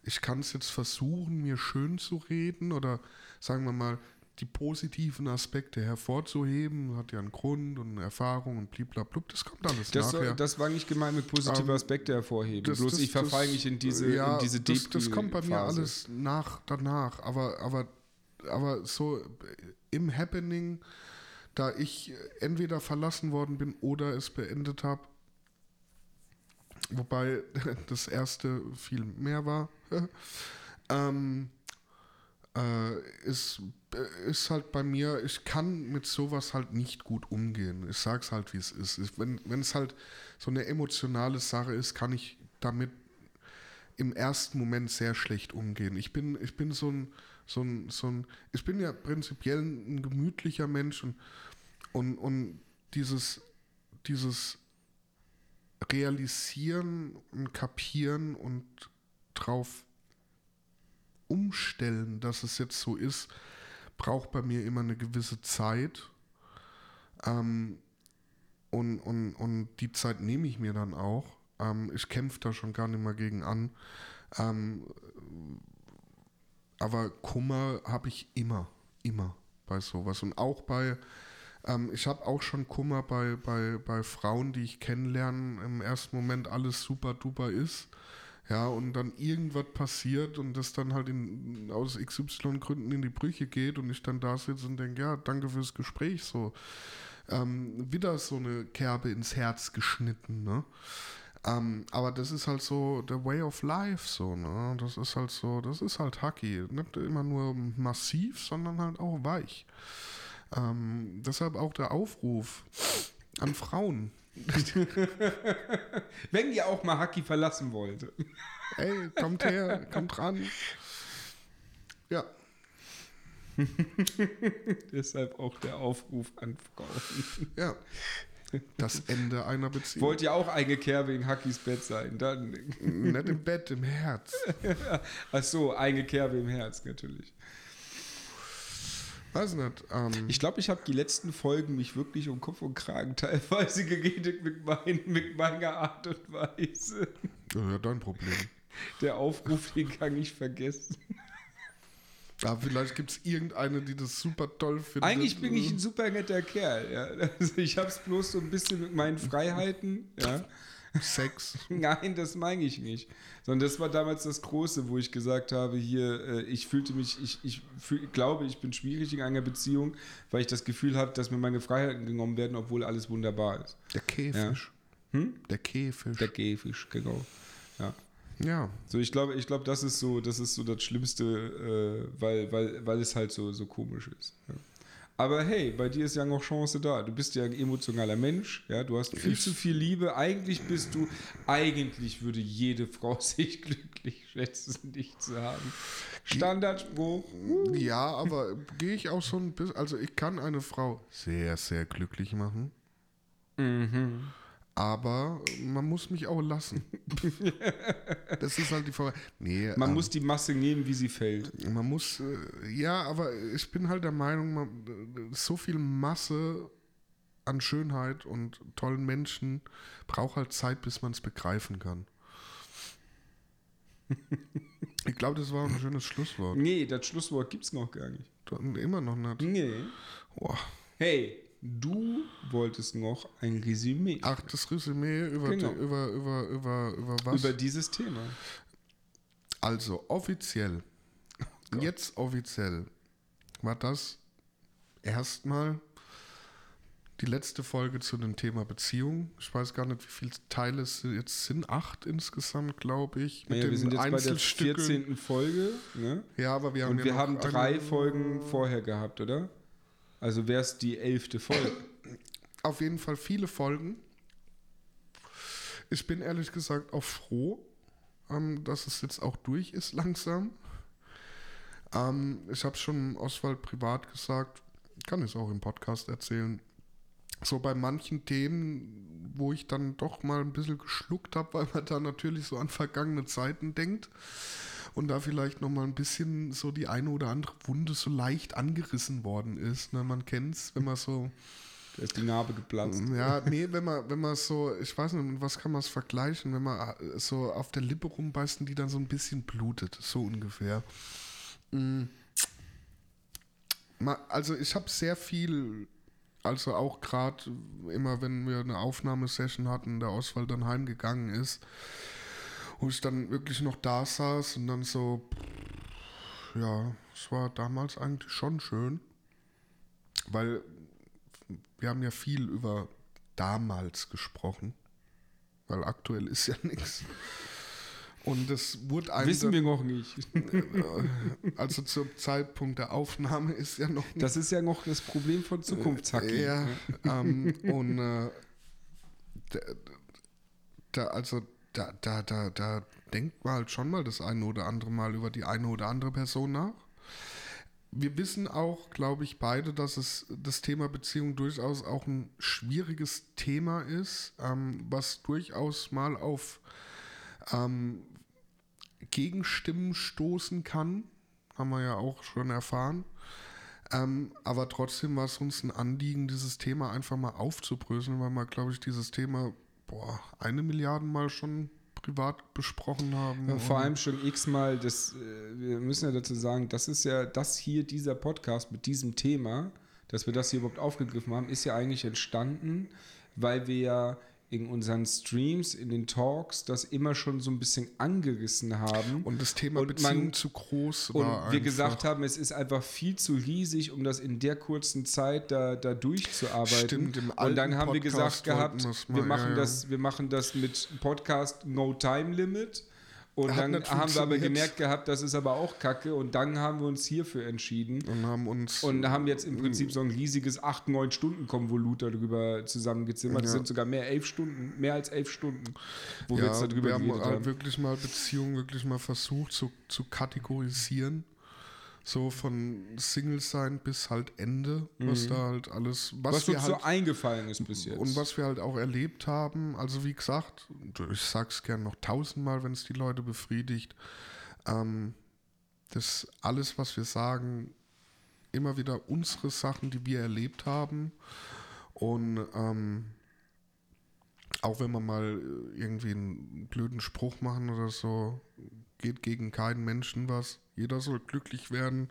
ich kann es jetzt versuchen, mir schön zu reden oder sagen wir mal, die positiven Aspekte hervorzuheben, hat ja einen Grund und eine Erfahrung und bliblablub, das kommt alles das, nachher. Das war nicht gemeint mit positive ähm, Aspekte hervorheben, das, bloß das, ich verfalle mich in diese, ja, in diese das, das kommt bei mir alles nach, danach, aber, aber aber so im Happening, da ich entweder verlassen worden bin oder es beendet habe, wobei das erste viel mehr war, ähm, äh, ist, ist halt bei mir, ich kann mit sowas halt nicht gut umgehen. Ich sag's halt, wie es ist. Wenn, wenn es halt so eine emotionale Sache ist, kann ich damit im ersten Moment sehr schlecht umgehen. Ich bin, ich bin so ein, so ein, so ein, ich bin ja prinzipiell ein gemütlicher Mensch und, und, und dieses, dieses Realisieren und Kapieren und drauf umstellen, dass es jetzt so ist, braucht bei mir immer eine gewisse Zeit. Ähm, und, und, und die Zeit nehme ich mir dann auch. Ähm, ich kämpfe da schon gar nicht mehr gegen an. Ähm, aber Kummer habe ich immer, immer bei sowas. Und auch bei, ähm, ich habe auch schon Kummer bei, bei, bei Frauen, die ich kennenlerne, im ersten Moment alles super duper ist. Ja, und dann irgendwas passiert und das dann halt in, aus XY Gründen in die Brüche geht und ich dann da sitze und denke, ja, danke fürs Gespräch, so. Ähm, wieder so eine Kerbe ins Herz geschnitten, ne? Ähm, aber das ist halt so der Way of Life, so, ne? Das ist halt so, das ist halt Hacky. Nicht immer nur massiv, sondern halt auch weich. Ähm, deshalb auch der Aufruf an Frauen. Wenn ihr auch mal Haki verlassen wollt. Ey, kommt her, kommt ran. Ja. Deshalb auch der Aufruf an Frauen. Ja. Das Ende einer Beziehung. Wollt ihr auch eine Kerbe in Hackis Bett sein? Dann. Nicht im Bett, im Herz. Ach so, eine Kerbe im Herz, natürlich. Weiß nicht. Ähm, Ich glaube, ich habe die letzten Folgen mich wirklich um Kopf und Kragen teilweise geredet mit, mein, mit meiner Art und Weise. ja, dein Problem. Der Aufruf, den kann ich vergessen. Ja, vielleicht gibt es irgendeine, die das super toll findet. Eigentlich bin ich ein super netter Kerl. Ja. Also ich habe es bloß so ein bisschen mit meinen Freiheiten. Ja. Sex. Nein, das meine ich nicht. Sondern das war damals das Große, wo ich gesagt habe, hier, äh, ich fühlte mich, ich, ich fühl, glaube, ich bin schwierig in einer Beziehung, weil ich das Gefühl habe, dass mir meine Freiheiten genommen werden, obwohl alles wunderbar ist. Der Käfisch. Hm? Der Käfisch. Der Käfisch, genau. Ja. So, ich glaube, ich glaube, das ist so, das ist so das Schlimmste, äh, weil, weil, weil es halt so, so komisch ist. Ja. Aber hey, bei dir ist ja noch Chance da. Du bist ja ein emotionaler Mensch, ja, du hast viel Ich- zu viel Liebe. Eigentlich bist du, eigentlich würde jede Frau sich glücklich schätzen, dich zu haben. Standardspruch. Ja, aber gehe ich auch so ein bisschen. Also, ich kann eine Frau sehr, sehr glücklich machen. Mhm. Aber man muss mich auch lassen. das ist halt die Frage. Nee, Man ähm, muss die Masse nehmen, wie sie fällt. Man muss, äh, ja, aber ich bin halt der Meinung, man, so viel Masse an Schönheit und tollen Menschen braucht halt Zeit, bis man es begreifen kann. ich glaube, das war ein schönes Schlusswort. Nee, das Schlusswort gibt's noch gar nicht. Immer noch nicht. Nee. Boah. Hey, du wolltest noch ein Resümee Ach, das Resümee über, Genau. die, über, über, über, über was? über dieses Thema. Also offiziell, jetzt offiziell, war das erstmal die letzte Folge zu dem Thema Beziehung. Ich weiß gar nicht, wie viele Teile es jetzt sind. Acht insgesamt, glaube ich. Naja, wir sind jetzt bei der 14. Folge. Ne? Ja, aber wir haben Und ja wir haben drei Folgen vorher gehabt, oder? Also wäre es die elfte Folge. Auf jeden Fall viele Folgen. Ich bin ehrlich gesagt auch froh, ähm, dass es jetzt auch durch ist langsam. Ähm, ich habe schon Oswald privat gesagt, kann es auch im Podcast erzählen. So bei manchen Themen, wo ich dann doch mal ein bisschen geschluckt habe, weil man da natürlich so an vergangene Zeiten denkt und da vielleicht noch mal ein bisschen so die eine oder andere Wunde so leicht angerissen worden ist. Ne? Man kennt es, wenn man so Da ist die Narbe geplatzt. ja, nee, wenn man, wenn man so, ich weiß nicht, mit was kann man es vergleichen, wenn man äh, so auf der Lippe rumbeißt und die dann so ein bisschen blutet, so ungefähr. Mm. Also ich habe sehr viel, also auch gerade immer, wenn wir eine Aufnahmesession hatten, der Oswald dann heimgegangen ist, wo ich dann wirklich noch da saß und dann so, ja, es war damals eigentlich schon schön, weil wir haben ja viel über damals gesprochen, weil aktuell ist ja nichts. Und das wurde einem Wissen wir noch nicht. also zum Zeitpunkt der Aufnahme ist ja noch Das ist ja noch das Problem von Zukunftshacking. ja, ne? ähm, und äh, da, da, also da, da, da, da denkt man halt schon mal das eine oder andere Mal über die eine oder andere Person nach. Wir wissen auch, glaube ich, beide, dass es das Thema Beziehung durchaus auch ein schwieriges Thema ist, ähm, was durchaus mal auf ähm, Gegenstimmen stoßen kann. Haben wir ja auch schon erfahren. Ähm, aber trotzdem war es uns ein Anliegen, dieses Thema einfach mal aufzubröseln, weil wir, glaube ich, dieses Thema boah, eine Milliarde Mal schon privat besprochen haben. Ja, vor allem schon x-mal, das, äh, wir müssen ja dazu sagen, das ist ja, das hier, dieser Podcast mit diesem Thema, dass wir das hier überhaupt aufgegriffen haben, ist ja eigentlich entstanden, weil wir ja in unseren Streams, in den Talks das immer schon so ein bisschen angerissen haben. Und das Thema Und Beziehung man- zu groß Und war. wir einfach. gesagt haben, es ist einfach viel zu riesig, um das in der kurzen Zeit da, da durchzuarbeiten. Stimmt, im und dann alten haben wir Podcast gesagt gehabt, wir mal, machen, ja. Das, wir machen das mit Podcast No Time Limit. Und Hat dann haben wir aber gemerkt gehabt, das ist aber auch Kacke. Und dann haben wir uns hierfür entschieden. Und haben uns. Und haben jetzt im Prinzip so ein riesiges 8-9 Stunden Konvolut darüber zusammengezimmert. Das Ja. sind sogar mehr elf Stunden, mehr als elf Stunden, wo wir ja, jetzt darüber wir haben halt haben. wirklich mal Beziehungen wirklich mal versucht zu, zu kategorisieren. So von Single sein bis halt Ende, was da halt alles, was, Mhm. Was wir uns halt so eingefallen ist bis jetzt. und was wir halt auch erlebt haben. Also wie gesagt, ich sag's gern noch tausendmal, wenn es die Leute befriedigt. Ähm, das alles, was wir sagen, immer wieder unsere Sachen, die wir erlebt haben. Und ähm, auch wenn wir mal irgendwie einen blöden Spruch machen oder so, geht gegen keinen Menschen was. Jeder soll glücklich werden,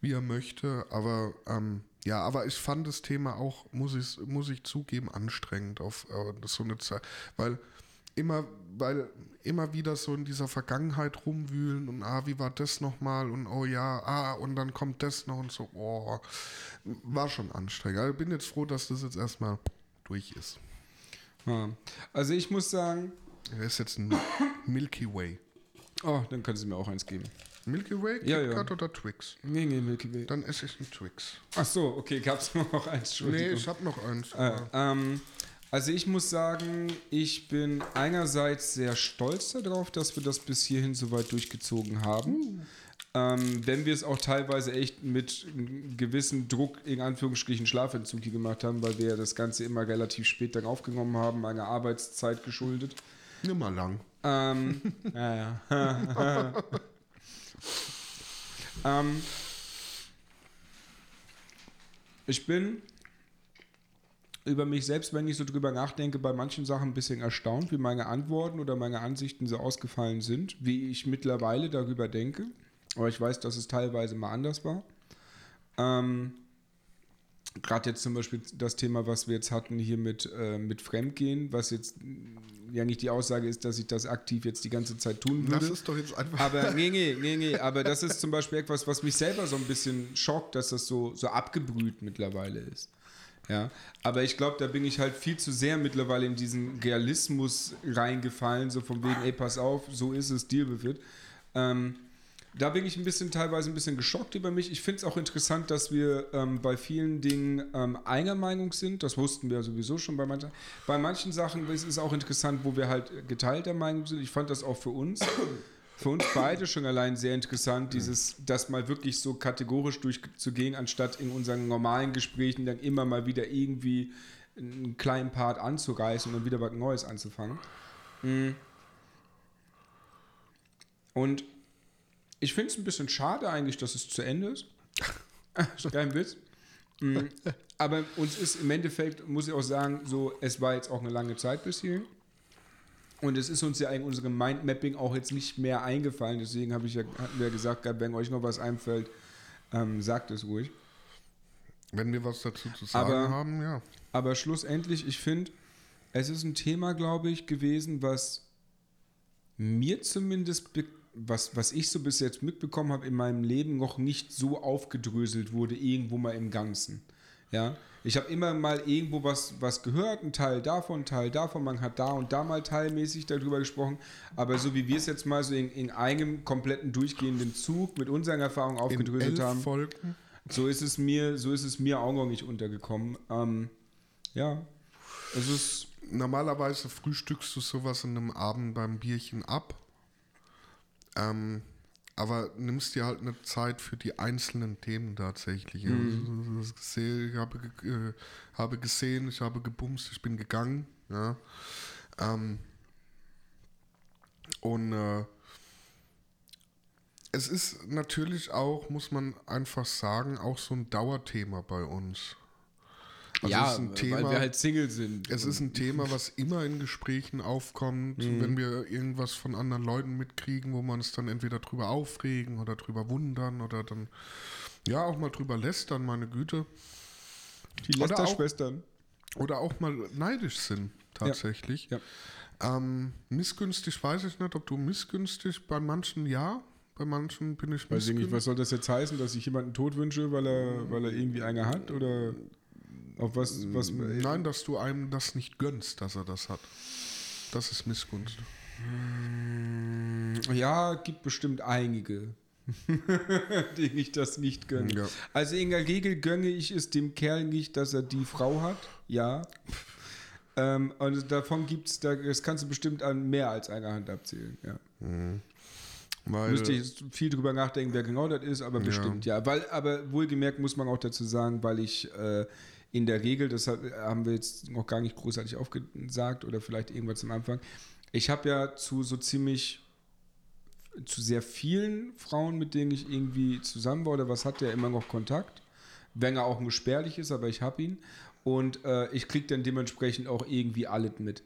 wie er möchte. Aber ähm, ja, aber ich fand das Thema auch, muss ich, muss ich zugeben, anstrengend auf äh, so eine Zeit. Weil immer, weil immer wieder so in dieser Vergangenheit rumwühlen und ah, wie war das nochmal und oh ja, ah, und dann kommt das noch und so, oh, war schon anstrengend. Also ich bin jetzt froh, dass das jetzt erstmal durch ist. Ja. Also ich muss sagen, Er ist jetzt ein Milky Way. Oh, dann können Sie mir auch eins geben. Milky Way, Ja, KitKat ja. oder Twix? Nee, nee, Milky Way. Dann esse ich einen Twix. Ach so, okay, gab es noch eins? Nee, ich habe noch eins. Äh, ähm, also ich muss sagen, ich bin einerseits sehr stolz darauf, dass wir das bis hierhin so weit durchgezogen haben. Ähm, wenn wir es auch teilweise echt mit einem gewissen Druck, in Anführungsstrichen Schlafentzug hier gemacht haben, weil wir ja das Ganze immer relativ spät dann aufgenommen haben, meiner Arbeitszeit geschuldet. Nimm mal lang. Ähm, ja, ja. ähm, ich bin über mich selbst, wenn ich so drüber nachdenke, bei manchen Sachen ein bisschen erstaunt, wie meine Antworten oder meine Ansichten so ausgefallen sind, wie ich mittlerweile darüber denke. Aber ich weiß, dass es teilweise mal anders war. Ähm, Gerade jetzt zum Beispiel das Thema, was wir jetzt hatten hier mit, äh, mit Fremdgehen, was jetzt mh, ja nicht die Aussage ist, dass ich das aktiv jetzt die ganze Zeit tun würde. Das ist doch jetzt einfach. Aber nee, nee, nee, nee, aber das ist zum Beispiel etwas, was mich selber so ein bisschen schockt, dass das so, so abgebrüht mittlerweile ist. Ja, aber ich glaube, da bin ich halt viel zu sehr mittlerweile in diesen Realismus reingefallen, so von wegen, ey, pass auf, so ist es, Deal with it. Ähm, da bin ich ein bisschen teilweise ein bisschen geschockt über mich. Ich finde es auch interessant, dass wir ähm, bei vielen Dingen ähm, einer Meinung sind. Das wussten wir sowieso schon bei manchen. Bei manchen Sachen ist es auch interessant, wo wir halt geteilter Meinung sind. Ich fand das auch für uns, für uns beide schon allein sehr interessant, dieses, das mal wirklich so kategorisch durchzugehen, anstatt in unseren normalen Gesprächen dann immer mal wieder irgendwie einen kleinen Part anzureißen und dann wieder was Neues anzufangen. Mm. Und ich finde es ein bisschen schade eigentlich, dass es zu Ende ist. Kein Witz. Mm, Aber uns ist im Endeffekt, muss ich auch sagen, so, es war jetzt auch eine lange Zeit bis hierhin. Und es ist uns ja in unserem Mindmapping auch jetzt nicht mehr eingefallen. Deswegen habe ich ja, hatten wir gesagt, wenn euch noch was einfällt, ähm, sagt es ruhig. Wenn wir was dazu zu sagen Aber- haben, ja. Aber schlussendlich, ich finde, es ist ein Thema, glaube ich, gewesen, was mir zumindest, be- was, was ich so bis jetzt mitbekommen habe in meinem Leben, noch nicht so aufgedröselt wurde, irgendwo mal im Ganzen. Ja, ich habe immer mal irgendwo was, was gehört, ein Teil davon, ein Teil davon, man hat da und da mal teilmäßig darüber gesprochen, aber so wie wir es jetzt mal so in, in einem kompletten durchgehenden Zug mit unseren Erfahrungen aufgedröselt haben, Folgen. so ist es mir, so ist es mir auch noch nicht untergekommen. Ähm, ja, es ist Normalerweise frühstückst du sowas in einem Abend beim Bierchen ab. Ähm, aber nimmst dir halt eine Zeit für die einzelnen Themen tatsächlich. Mhm. Ich habe, äh, habe gesehen, ich habe gebumst, ich bin gegangen. Ja. Ähm, und äh, es ist natürlich auch, muss man einfach sagen, auch so ein Dauerthema bei uns. Also es ist ein Thema, weil wir halt Single sind. es ist ein Thema, was immer in Gesprächen aufkommt, Mhm. wenn wir irgendwas von anderen Leuten mitkriegen, wo wir uns dann entweder drüber aufregen oder drüber wundern oder dann ja auch mal drüber lästern, meine Güte. die oder auch-. Oder auch mal neidisch sind. tatsächlich. Ja. Ähm, missgünstig weiß ich nicht, ob du missgünstig, bei manchen ja, bei manchen bin ich Weiß ich nicht, missgünstig. was soll das jetzt heißen, dass ich jemanden tot wünsche, weil er, weil er irgendwie eine hat? Oder auf was, was Nein, dass du einem das nicht gönnst, dass er das hat. Das ist Missgunst. Ja, gibt bestimmt einige, denen ich das nicht gönne. Ja. Also in der Regel gönne ich es dem Kerl nicht, dass er die Frau hat. Ja. Ähm, und davon gibt es, das kannst du bestimmt an mehr als einer Hand abzählen. Ja. Weil, Müsste ich jetzt viel drüber nachdenken, wer genau das ist, aber bestimmt ja. Weil, aber wohlgemerkt muss man auch dazu sagen, weil ich äh, in der Regel, das hat- haben wir jetzt noch gar nicht großartig aufgesagt oder vielleicht irgendwann zum Anfang, ich habe ja zu so ziemlich zu sehr vielen Frauen, mit denen ich irgendwie zusammen war oder was hatte, ja immer noch Kontakt. Wenn er auch nur spärlich ist, aber ich habe ihn. Und äh, ich kriege dann dementsprechend auch irgendwie alles mit.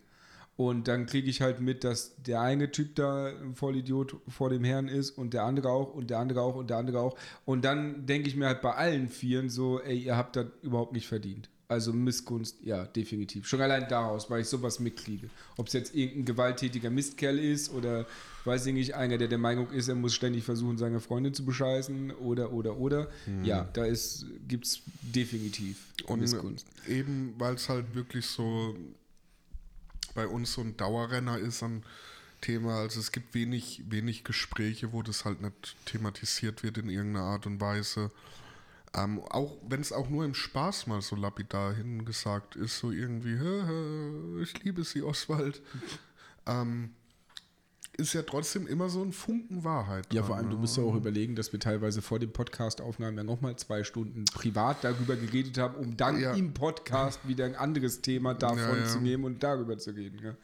Und dann kriege ich halt mit, dass der eine Typ da ein Vollidiot vor dem Herrn ist und der andere auch und der andere auch und der andere auch. Und dann denke ich mir halt bei allen Vieren so, ey, ihr habt das überhaupt nicht verdient. Also Missgunst, ja, definitiv. Schon allein daraus, weil ich sowas mitkriege. Ob es jetzt irgendein gewalttätiger Mistkerl ist oder, weiß ich nicht, einer, der der Meinung ist, er muss ständig versuchen, seine Freundin zu bescheißen oder, oder, oder. Ja, da gibt es definitiv und Missgunst. eben, weil es halt wirklich so bei uns so ein Dauerrenner ist an Thema. Also es gibt wenig, wenig Gespräche, wo das halt nicht thematisiert wird in irgendeiner Art und Weise. Ähm, auch wenn es auch nur im Spaß mal so lapidar hingesagt ist, so irgendwie, "Hä, hä, ich liebe sie, Oswald. ähm, ist ja trotzdem immer so ein Funken Wahrheit. Ja, dran, vor allem, du ne? musst ja auch überlegen, dass wir teilweise vor dem Podcast-Aufnahmen ja nochmal zwei Stunden privat darüber geredet haben, um dann Ja. im Podcast wieder ein anderes Thema davon Ja, zu nehmen und darüber zu reden.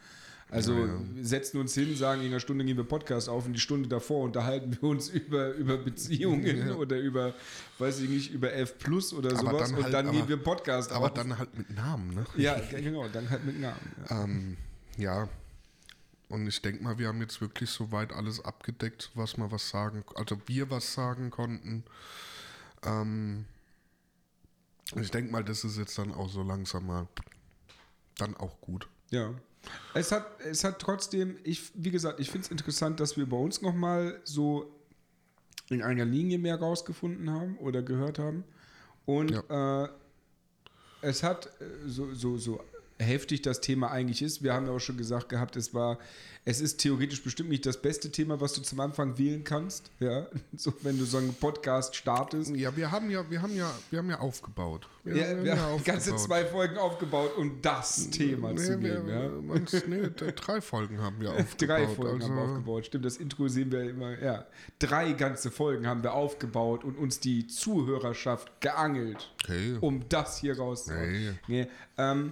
Also setzen uns hin, sagen, in einer Stunde gehen wir Podcast auf und die Stunde davor unterhalten wir uns über, über Beziehungen oder über, weiß ich nicht, über F Plus oder Aber sowas dann und halt- dann aber- gehen wir Podcast Aber auf. dann halt mit Namen, ne? ja, genau, dann halt mit Namen. Ja. Ähm, ja. Und ich denke mal, wir haben jetzt wirklich soweit alles abgedeckt, was wir was sagen, also wir was sagen konnten. Ähm, ich denke mal, das ist jetzt dann auch so langsam mal dann auch gut. Ja. Es hat, es hat trotzdem, ich, wie gesagt, ich finde es interessant, dass wir bei uns nochmal so in einer Linie mehr rausgefunden haben oder gehört haben. Und äh, es hat äh, so, so, so heftig das Thema eigentlich ist. Wir haben ja auch schon gesagt gehabt, es war, es ist theoretisch bestimmt nicht das beste Thema, was du zum Anfang wählen kannst. Ja, so wenn du so einen Podcast startest. Ja, wir haben ja, wir haben ja, wir haben ja aufgebaut. Wir, Ja, haben wir haben ganze zwei Folgen aufgebaut, um das Thema zu Nee, wir, nehmen. Ja. nee, drei Folgen haben wir aufgebaut. Drei Folgen haben wir also- aufgebaut. Stimmt, das Intro sehen wir immer. Ja, drei ganze Folgen haben wir aufgebaut und uns die Zuhörerschaft geangelt, Okay. um das hier rauszuholen. Hey. Nee, ähm,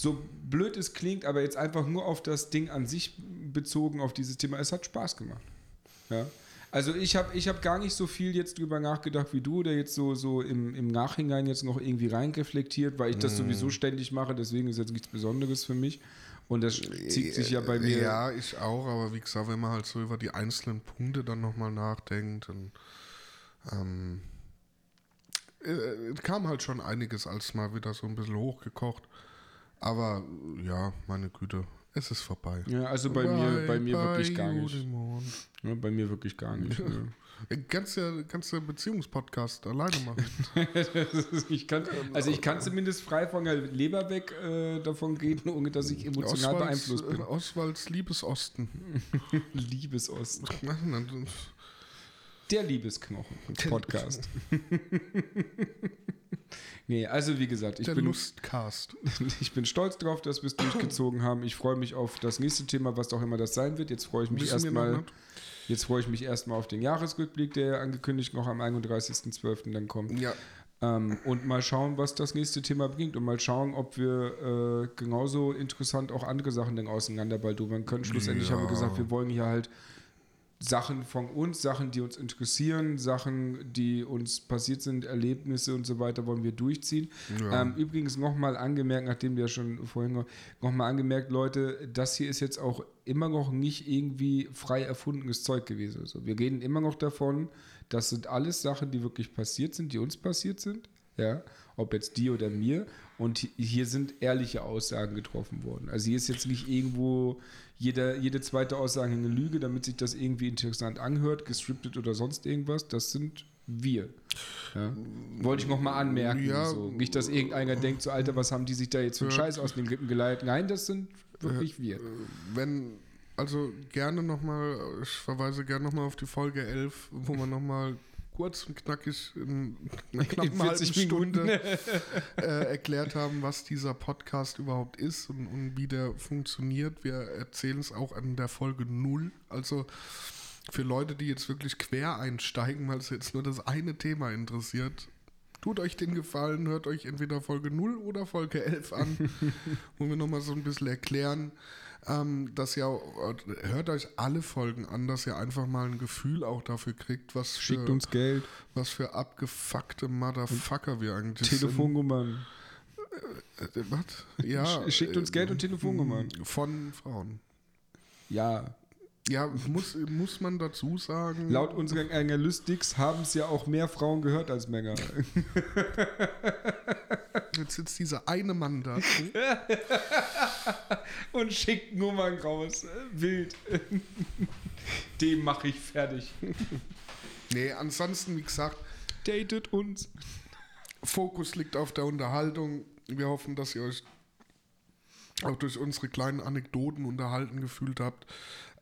so blöd es klingt, aber jetzt einfach nur auf das Ding an sich bezogen, auf dieses Thema, es hat Spaß gemacht. Ja. Also ich habe ich hab gar nicht so viel jetzt drüber nachgedacht wie du, der jetzt so, so im, im Nachhinein jetzt noch irgendwie reinreflektiert, weil ich das Mhm. sowieso ständig mache, deswegen ist jetzt nichts Besonderes für mich. Und das zieht sich ja bei mir. Ja, ich auch, aber wie gesagt, wenn man halt so über die einzelnen Punkte dann nochmal nachdenkt, dann ähm, äh, kam halt schon einiges als mal wieder so ein bisschen hochgekocht. Aber ja, meine Güte, es ist vorbei. Ja, also bei mir, bei mir wirklich gar nicht. Ja, bei mir wirklich gar nicht. ne. Kannst ja, kannst ja Beziehungspodcast alleine machen. ich kann, also ich kann zumindest frei von der Leber weg äh, davon reden, ohne dass ich emotional Oswalds, beeinflusst bin. äh, Oswalds Liebesosten. Liebesosten. Der Liebesknochen. Podcast. nee, also wie gesagt, ich Der bin, Lustcast. ich bin stolz drauf, dass wir es durchgezogen haben. Ich freue mich auf das nächste Thema, was auch immer das sein wird. Jetzt freue ich mich erstmal. Jetzt freue ich mich erstmal auf den Jahresrückblick, der angekündigt noch am 31.12. dann kommt. Ja, Ähm, und mal schauen, was das nächste Thema bringt und mal schauen, ob wir äh, genauso interessant auch andere Sachen dann auseinanderbaldowern können. Schlussendlich Ja. haben wir gesagt, wir wollen hier halt Sachen von uns, Sachen, die uns interessieren, Sachen, die uns passiert sind, Erlebnisse und so weiter, wollen wir durchziehen. Ja. Ähm, übrigens nochmal angemerkt, nachdem wir ja schon vorhin nochmal angemerkt, Leute, das hier ist jetzt auch immer noch nicht irgendwie frei erfundenes Zeug gewesen. Also wir reden immer noch davon, das sind alles Sachen, die wirklich passiert sind, die uns passiert sind. ja, ob jetzt dir oder mir. Und hi- hier sind ehrliche Aussagen getroffen worden. Also hier ist jetzt nicht irgendwo jeder, jede zweite Aussage eine Lüge, damit sich das irgendwie interessant anhört, gescriptet oder sonst irgendwas. Das sind wir. Ja. Wollte ich noch mal anmerken. Ja. so. Nicht, dass irgendeiner denkt, so Alter, was haben die sich da jetzt für einen Ja. Scheiß aus den Lippen geleitet. Nein, das sind wirklich wir. Wenn, also gerne nochmal, ich verweise gerne nochmal auf die Folge 11, wo man nochmal kurz und knackig in einer knappen halben 40 Minuten. Stunde äh, erklärt haben, was dieser Podcast überhaupt ist und, und wie der funktioniert. Wir erzählen es auch an der Folge 0. Also für Leute, die jetzt wirklich quer einsteigen, weil es jetzt nur das eine Thema interessiert, tut euch den Gefallen, hört euch entweder Folge 0 oder Folge 11 an, wo wir nochmal so ein bisschen erklären, ähm, dass ihr, auch- hört euch alle Folgen an, dass ihr einfach mal ein Gefühl auch dafür kriegt, was für, Schickt uns Geld, was für abgefuckte Motherfucker wir eigentlich Telefonnummern. sind. Äh, was? Ja, Sch- schickt uns Geld und Telefonnummern. Von Frauen. Ja, Ja, muss, muss man dazu sagen. laut unseren Analytics haben es ja auch mehr Frauen gehört als Männer. Jetzt sitzt dieser eine Mann da. Und schickt Nummern raus. Wild. Dem mache ich fertig. Nee, ansonsten, wie gesagt, Datet uns. Fokus liegt auf der Unterhaltung. Wir hoffen, dass ihr euch auch durch unsere kleinen Anekdoten unterhalten gefühlt habt.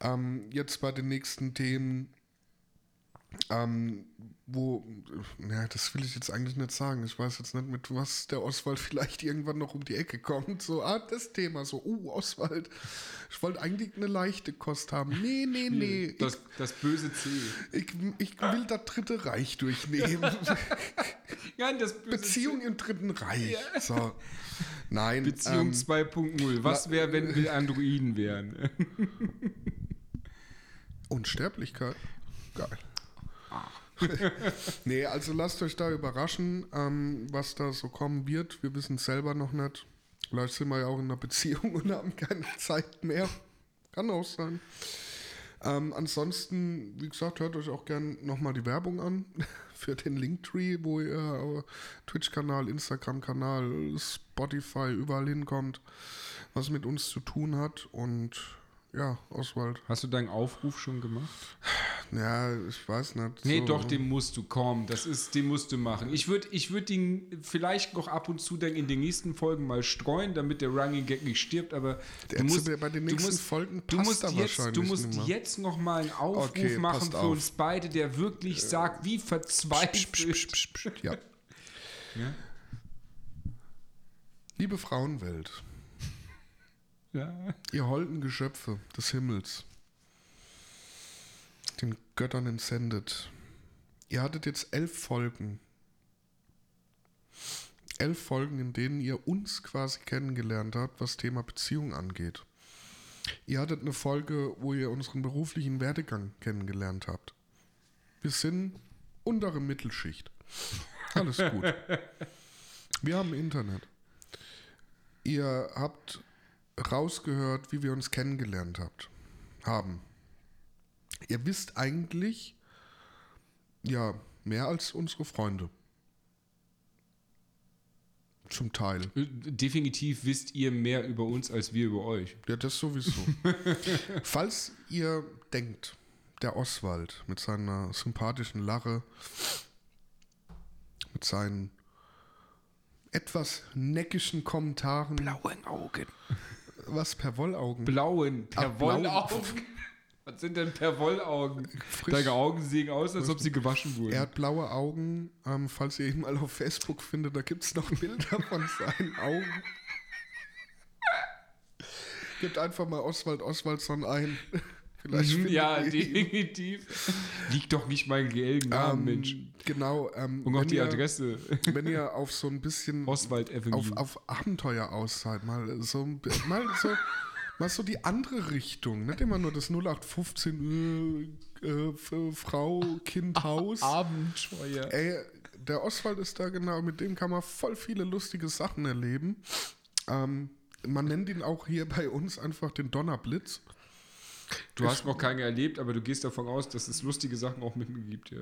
Ähm, jetzt bei den nächsten Themen, ähm, wo, ja, das will ich jetzt eigentlich nicht sagen. Ich weiß jetzt nicht, mit was der Oswald vielleicht irgendwann noch um die Ecke kommt. So, ah, das Thema, so, uh, Oswald, ich wollte eigentlich eine leichte Kost haben. Nee, nee, nee. Das, das böse C. Ich, ich, ich will das Dritte Reich durchnehmen. Nein, das böse Beziehung im Dritten Reich. So. Nein. Beziehung ähm, 2.0. Was wäre, wenn wir Androiden wären? Unsterblichkeit. Geil. nee, also lasst euch da überraschen, ähm, was da so kommen wird. Wir wissen es selber noch nicht. Vielleicht sind wir ja auch in einer Beziehung und haben keine Zeit mehr. Kann auch sein. Ähm, ansonsten, wie gesagt, hört euch auch gern nochmal die Werbung an für den Linktree, wo ihr Twitch-Kanal, Instagram-Kanal, Spotify überall hinkommt, was mit uns zu tun hat. Und ja, Oswald. Hast du deinen Aufruf schon gemacht? Ja, ich weiß nicht. Nee, so- doch, den musst du, komm, das ist, den musst du machen. Ich würde ich würd ihn vielleicht noch ab und zu dann in den nächsten Folgen mal streuen, damit der Running Gag nicht stirbt, aber Der du musst, bei den du nächsten musst, Folgen du passt musst er jetzt, wahrscheinlich du musst mehr. jetzt noch mal einen Aufruf Okay, machen für auf. uns beide, der wirklich sagt, wie verzweifelt. Ja. Ja? Liebe Frauenwelt, Ja. ihr holden Geschöpfe des Himmels, den Göttern entsendet. Ihr hattet jetzt elf Folgen. Elf Folgen, in denen ihr uns quasi kennengelernt habt, was Thema Beziehung angeht. Ihr hattet eine Folge, wo ihr unseren beruflichen Werdegang kennengelernt habt. Wir sind untere Mittelschicht. Alles gut. Wir haben Internet. Ihr habt rausgehört, wie wir uns kennengelernt habt, haben. Ihr wisst eigentlich, ja, mehr als unsere Freunde. Zum Teil. Definitiv wisst ihr mehr über uns als wir über euch. Ja, das sowieso. Falls ihr denkt, der Oswald mit seiner sympathischen Lache, mit seinen etwas neckischen Kommentaren, Blauen Augen. Was per Wollaugen. Blauen, Ach, blauen. Perwollaugen. Was sind denn Perwollaugen? Frisch. Deine Augen sehen aus, als ob sie gewaschen wurden. Er hat blaue Augen. Ähm, falls ihr ihn mal auf Facebook findet, da gibt es noch Bilder von seinen Augen. Gebt einfach mal Oswald Oswaldson ein. Vielleicht Mhm, ja, definitiv. Liegt doch nicht mein gelben Namen, Ähm, Mensch. Genau. Ähm, Und auch die ihr, Adresse. Wenn ihr auf so ein bisschen Oswald Avenue. auf, auf Abenteuer aus seid, mal so, mal so, mal so die andere Richtung. Nicht immer nur das 0815 äh, äh, Frau, Kind, Haus. Abenteuer. Ey, der Oswald ist da genau, mit dem kann man voll viele lustige Sachen erleben. Ähm, man nennt ihn auch hier bei uns einfach den Donnerblitz. Du hast noch keine erlebt, aber du gehst davon aus, dass es lustige Sachen auch mit mir gibt, ja.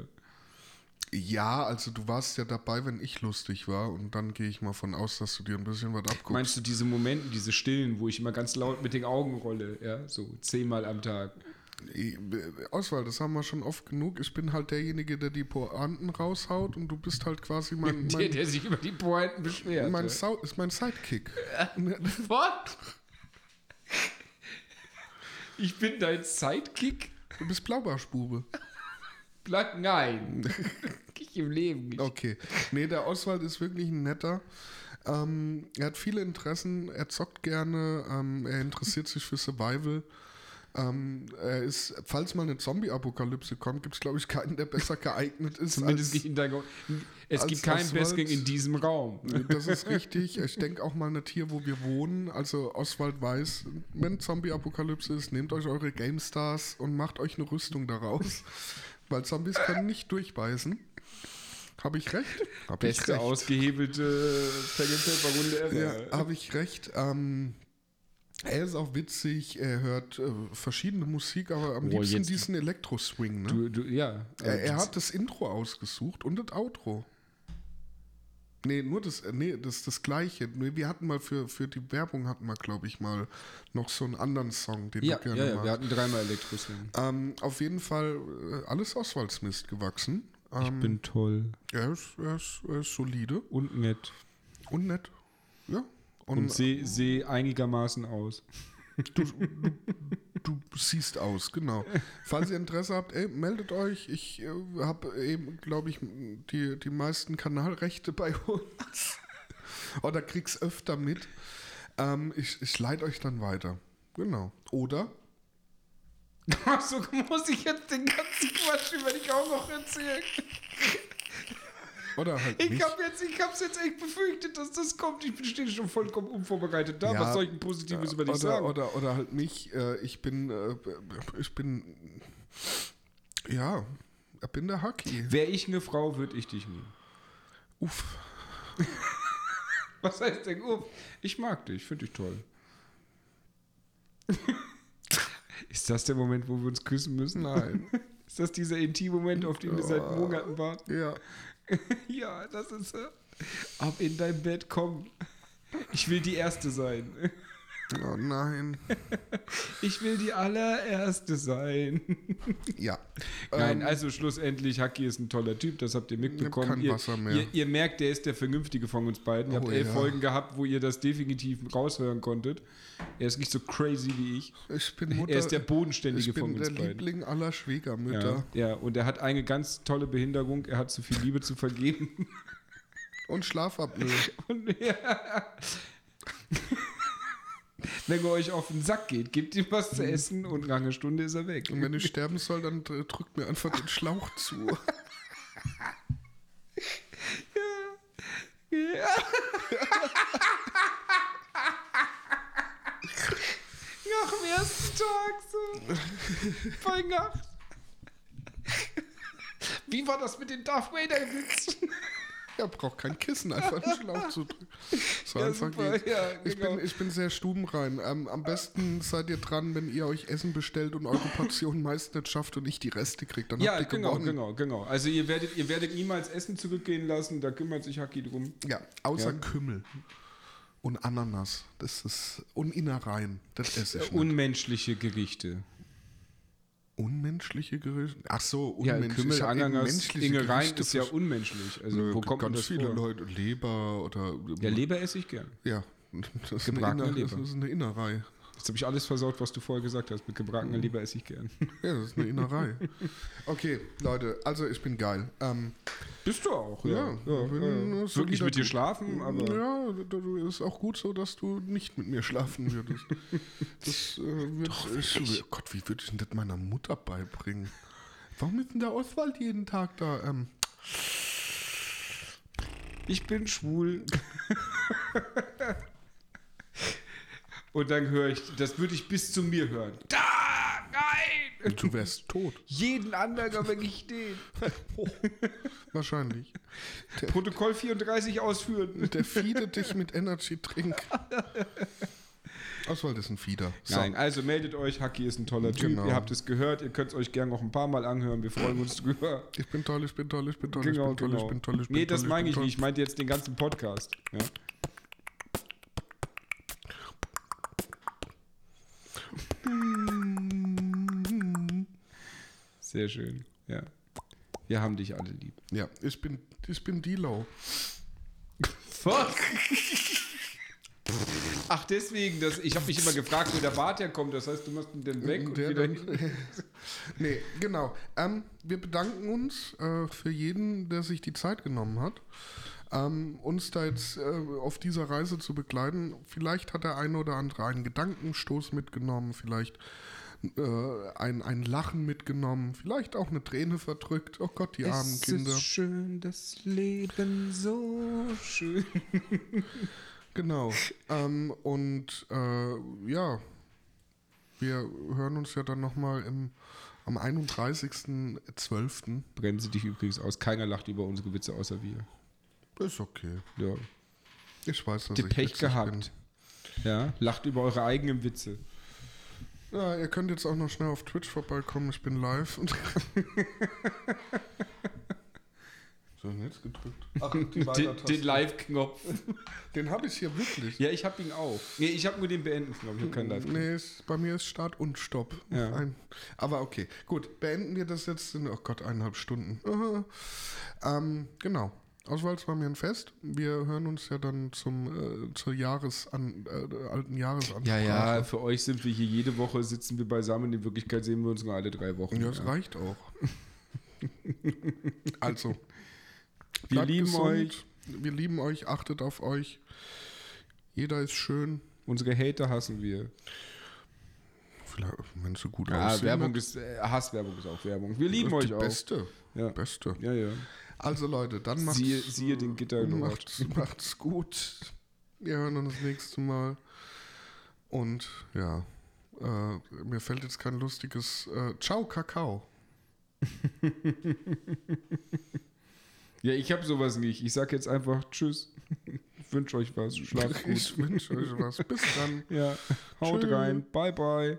Ja, also du warst ja dabei, wenn ich lustig war und dann gehe ich mal von aus, dass du dir ein bisschen was abguckst. Meinst du diese Momente, diese Stillen, wo ich immer ganz laut mit den Augen rolle, ja, so zehnmal am Tag? Ich- Oswald, das haben wir schon oft genug. Ich bin halt derjenige, der die Pointen raushaut und du bist halt quasi mein, Der, mein, der sich über die Pointen beschwert. mein, ja. Ist mein Sidekick. What? Ich bin dein Sidekick? Du bist Blaubarschbube. Bleib, nein. ich im Leben nicht. Okay. Nee, der Oswald ist wirklich ein netter. Ähm, er hat viele Interessen, er zockt gerne, ähm, er interessiert sich für Survival. Ähm, er ist, falls mal eine Zombie-Apokalypse kommt, gibt es, glaube ich, keinen, der besser geeignet ist. Zumindest als, nicht in deinem Es als gibt keinen Oswald- Bessering in diesem Raum. Das ist richtig. Ich denke auch mal nicht hier, wo wir wohnen. Also Oswald weiß, wenn Zombie-Apokalypse ist, nehmt euch eure GameStars und macht euch eine Rüstung daraus. Weil Zombies können nicht durchbeißen. Habe ich recht? Ich Beste recht? ausgehebelt Pen Runde ever. Ja, habe ich recht. Ähm, er ist auch witzig, er hört äh, verschiedene Musik, aber am Oh, liebsten jetzt- diesen Elektro-Swing. Ne? Du, du, ja. er, er hat das Intro ausgesucht und das Outro. Nee, nur das, äh, nee, das das gleiche. Wir hatten mal für, für die Werbung hatten wir, glaube ich, mal noch so einen anderen Song, den ja, du gerne ja, ja, wir hatten dreimal Elektroswing. Ähm, auf jeden Fall äh, alles Oswaldsmist gewachsen. Ähm, bin toll er, ist, er, ist, er ist solide und nett. und nett. Ja. Und sehe seh einigermaßen aus. Du siehst aus, genau. Falls ihr Interesse habt, ey, meldet euch. Ich äh, habe eben, glaube ich, die, die meisten Kanalrechte bei uns. Oder krieg's öfter mit. Ähm, ich ich leite euch dann weiter. Genau. Oder? Achso, muss ich jetzt den ganzen Quatsch über dich auch noch erzählen? Oder halt Ich habe jetzt, ich hab's jetzt echt befürchtet, dass das kommt. Ich bin stehe schon vollkommen unvorbereitet da. Ja, Was soll ich denn Positives über dich oder, sagen? Oder, oder halt nicht. Äh, ich bin, äh, ich bin, ja, ich bin der Haki. Wäre ich eine Frau, würde ich dich nehmen. Uff. Was heißt denn? Oh, ich mag dich, finde ich toll. Ist das der Moment, wo wir uns küssen müssen? Nein. Ist das dieser Intim-Moment, auf den wir seit Monaten warten? Ja. Ja, das ist. Ab in dein Bett, komm. Ich will die Erste sein. Oh nein. Ich will die allererste sein. Ja. Nein, Ähm, also schlussendlich, Haki ist ein toller Typ, das habt ihr mitbekommen. kein ihr, Wasser mehr. Ihr, ihr merkt, der ist der Vernünftige von uns beiden. Ihr Oh, habt elf ja. Folgen gehabt, wo ihr das definitiv raushören konntet. Er ist nicht so crazy wie ich. Ich bin Mutter. er ist der Bodenständige ich bin von uns der beiden. Liebling aller Ja, Schwiegermütter. ja, und er hat eine ganz tolle Behinderung. Er hat zu viel Liebe zu vergeben. Und Schlafapnoe. Und ja. Wenn er euch auf den Sack geht, gebt ihm was zu essen und nach einer Stunde ist er weg. Und wenn ich sterben soll, dann dr- drückt mir einfach den Schlauch zu. Ja. Nach dem ersten Tag so. Bei Nacht. Wie war das mit den Darth Vader-Witzen? Er braucht kein Kissen, einfach einen Schlauch zu drücken. So Ja, einfach super, geht's. ja, ich, genau. bin, ich bin sehr stubenrein. Ähm, am besten seid ihr dran, wenn ihr euch Essen bestellt und eure Portion meist nicht schafft und ich die Reste kriegt. Dann Ja, habt ihr genau, gewonnen. genau, genau. Also ihr werdet, ihr werdet niemals Essen zurückgehen lassen, da kümmert sich Haki drum. Ja, außer Ja. Kümmel und Ananas. Das ist und Innereien. Das esse ich nicht. Unmenschliche Gerichte. Unmenschliche Gerichte? Ach so, Ja, unmenschliche. Ananas, menschliche Ingereien Gerichte ist ja unmenschlich. Also Nö, wo kommt ganz das viele vor? Leute, Leber oder Ja, Leber esse ich gern. Ja, das ist, eine, Inner, das Leber. ist eine Innerei. Jetzt habe ich alles versaut, was du vorher gesagt hast. Mit gebratener Leber esse ich gern. Ja, das ist eine Innerei. Okay, Leute, also ich bin geil. Ähm, Bist du auch, ja, ja. bin ein Wirklich mit dir schlafen, aber Ja, das ist auch gut so, dass du nicht mit mir schlafen würdest. Das äh, wird, ich, oh Gott, wie würde ich denn das meiner Mutter beibringen? Warum ist denn der Oswald jeden Tag da? Ähm, ich bin schwul. Und dann höre ich, das würde ich bis zu mir hören. Da, nein! du wärst tot. Jeden anderen, wenn ich den. Wahrscheinlich. Der, Protokoll 34 ausführen. der feedet dich mit Energy Drink. Oswald ist ein Fieder. So. Nein, also meldet euch, Haki ist ein toller Typ, Genau. ihr habt es gehört, ihr könnt es euch gerne noch ein paar Mal anhören, wir freuen uns drüber. Ich bin toll, ich bin toll, ich bin toll, Genau, ich bin toll, genau. ich bin toll, ich bin nee, toll. das meine ich nicht, ich meinte jetzt den ganzen Podcast. Ja. Sehr schön, ja. Wir haben dich alle lieb. Ja, ich bin, ich bin D-Low. Fuck! Ach, deswegen, das, ich habe mich immer gefragt, wo der Bart herkommt. Das heißt, du machst ihn denn weg und Der wieder dann- hin. nee, genau. Ähm, wir bedanken uns äh, für jeden, der sich die Zeit genommen hat, ähm, uns da jetzt äh, auf dieser Reise zu begleiten. Vielleicht hat der eine oder andere einen Gedankenstoß mitgenommen, vielleicht äh, ein, ein Lachen mitgenommen, vielleicht auch eine Träne verdrückt. Oh Gott, die armen es Kinder. ist schön, das Leben so schön. Genau. ähm, und äh, ja, wir hören uns ja dann nochmal am 31.12. Bremse dich übrigens aus. Keiner lacht über unsere Witze außer wir. Ist okay. Ja. Ich weiß, dass Ihr ich Pech gehabt. Ja, lacht über eure eigenen Witze. Bin. Ja, ihr könnt jetzt auch noch schnell auf Twitch vorbeikommen. Ich bin live. Und so, jetzt gedrückt. Ach, die Den, den Live-Knopf. Den habe ich hier wirklich. Ja, ich hab ihn auch. Nee, ich hab nur den beenden, glaube ich. Ich hab keinen Live-Knopf. Nee, ist, bei mir ist Start und Stopp. Ja. Ein, aber okay, gut. Beenden wir das jetzt in, oh Gott, eineinhalb Stunden. Ähm, genau. Auswahl war mir ein Fest. Wir hören uns ja dann zum äh, zur Jahres an, äh, alten Jahresansprache. Ja, ja, für euch sind wir hier jede Woche, sitzen wir beisammen. In Wirklichkeit sehen wir uns nur alle drei Wochen. Ja, das reicht auch. also, Wir lieben gesund. euch. Wir lieben euch, achtet auf euch. Jeder ist schön. Unsere Hater hassen wir. Vielleicht, wenn sie gut Ja, aussehen. Werbung ist, äh, Hasswerbung ist auch Werbung. Wir lieben euch die auch. Beste. Ja. Beste. ja, ja. Also Leute, dann macht's, Siehe- siehe den Gitter- macht's, macht's gut. Wir hören uns das nächste Mal. Und ja, äh, mir fällt jetzt kein lustiges äh, Ciao Kakao. Ja, ich habe sowas nicht. Ich sag jetzt einfach Tschüss. Ich wünsche euch was. Schlaft gut. Ich wünsche euch was. Bis dann. Ja, haut Tschö. rein. Bye, bye.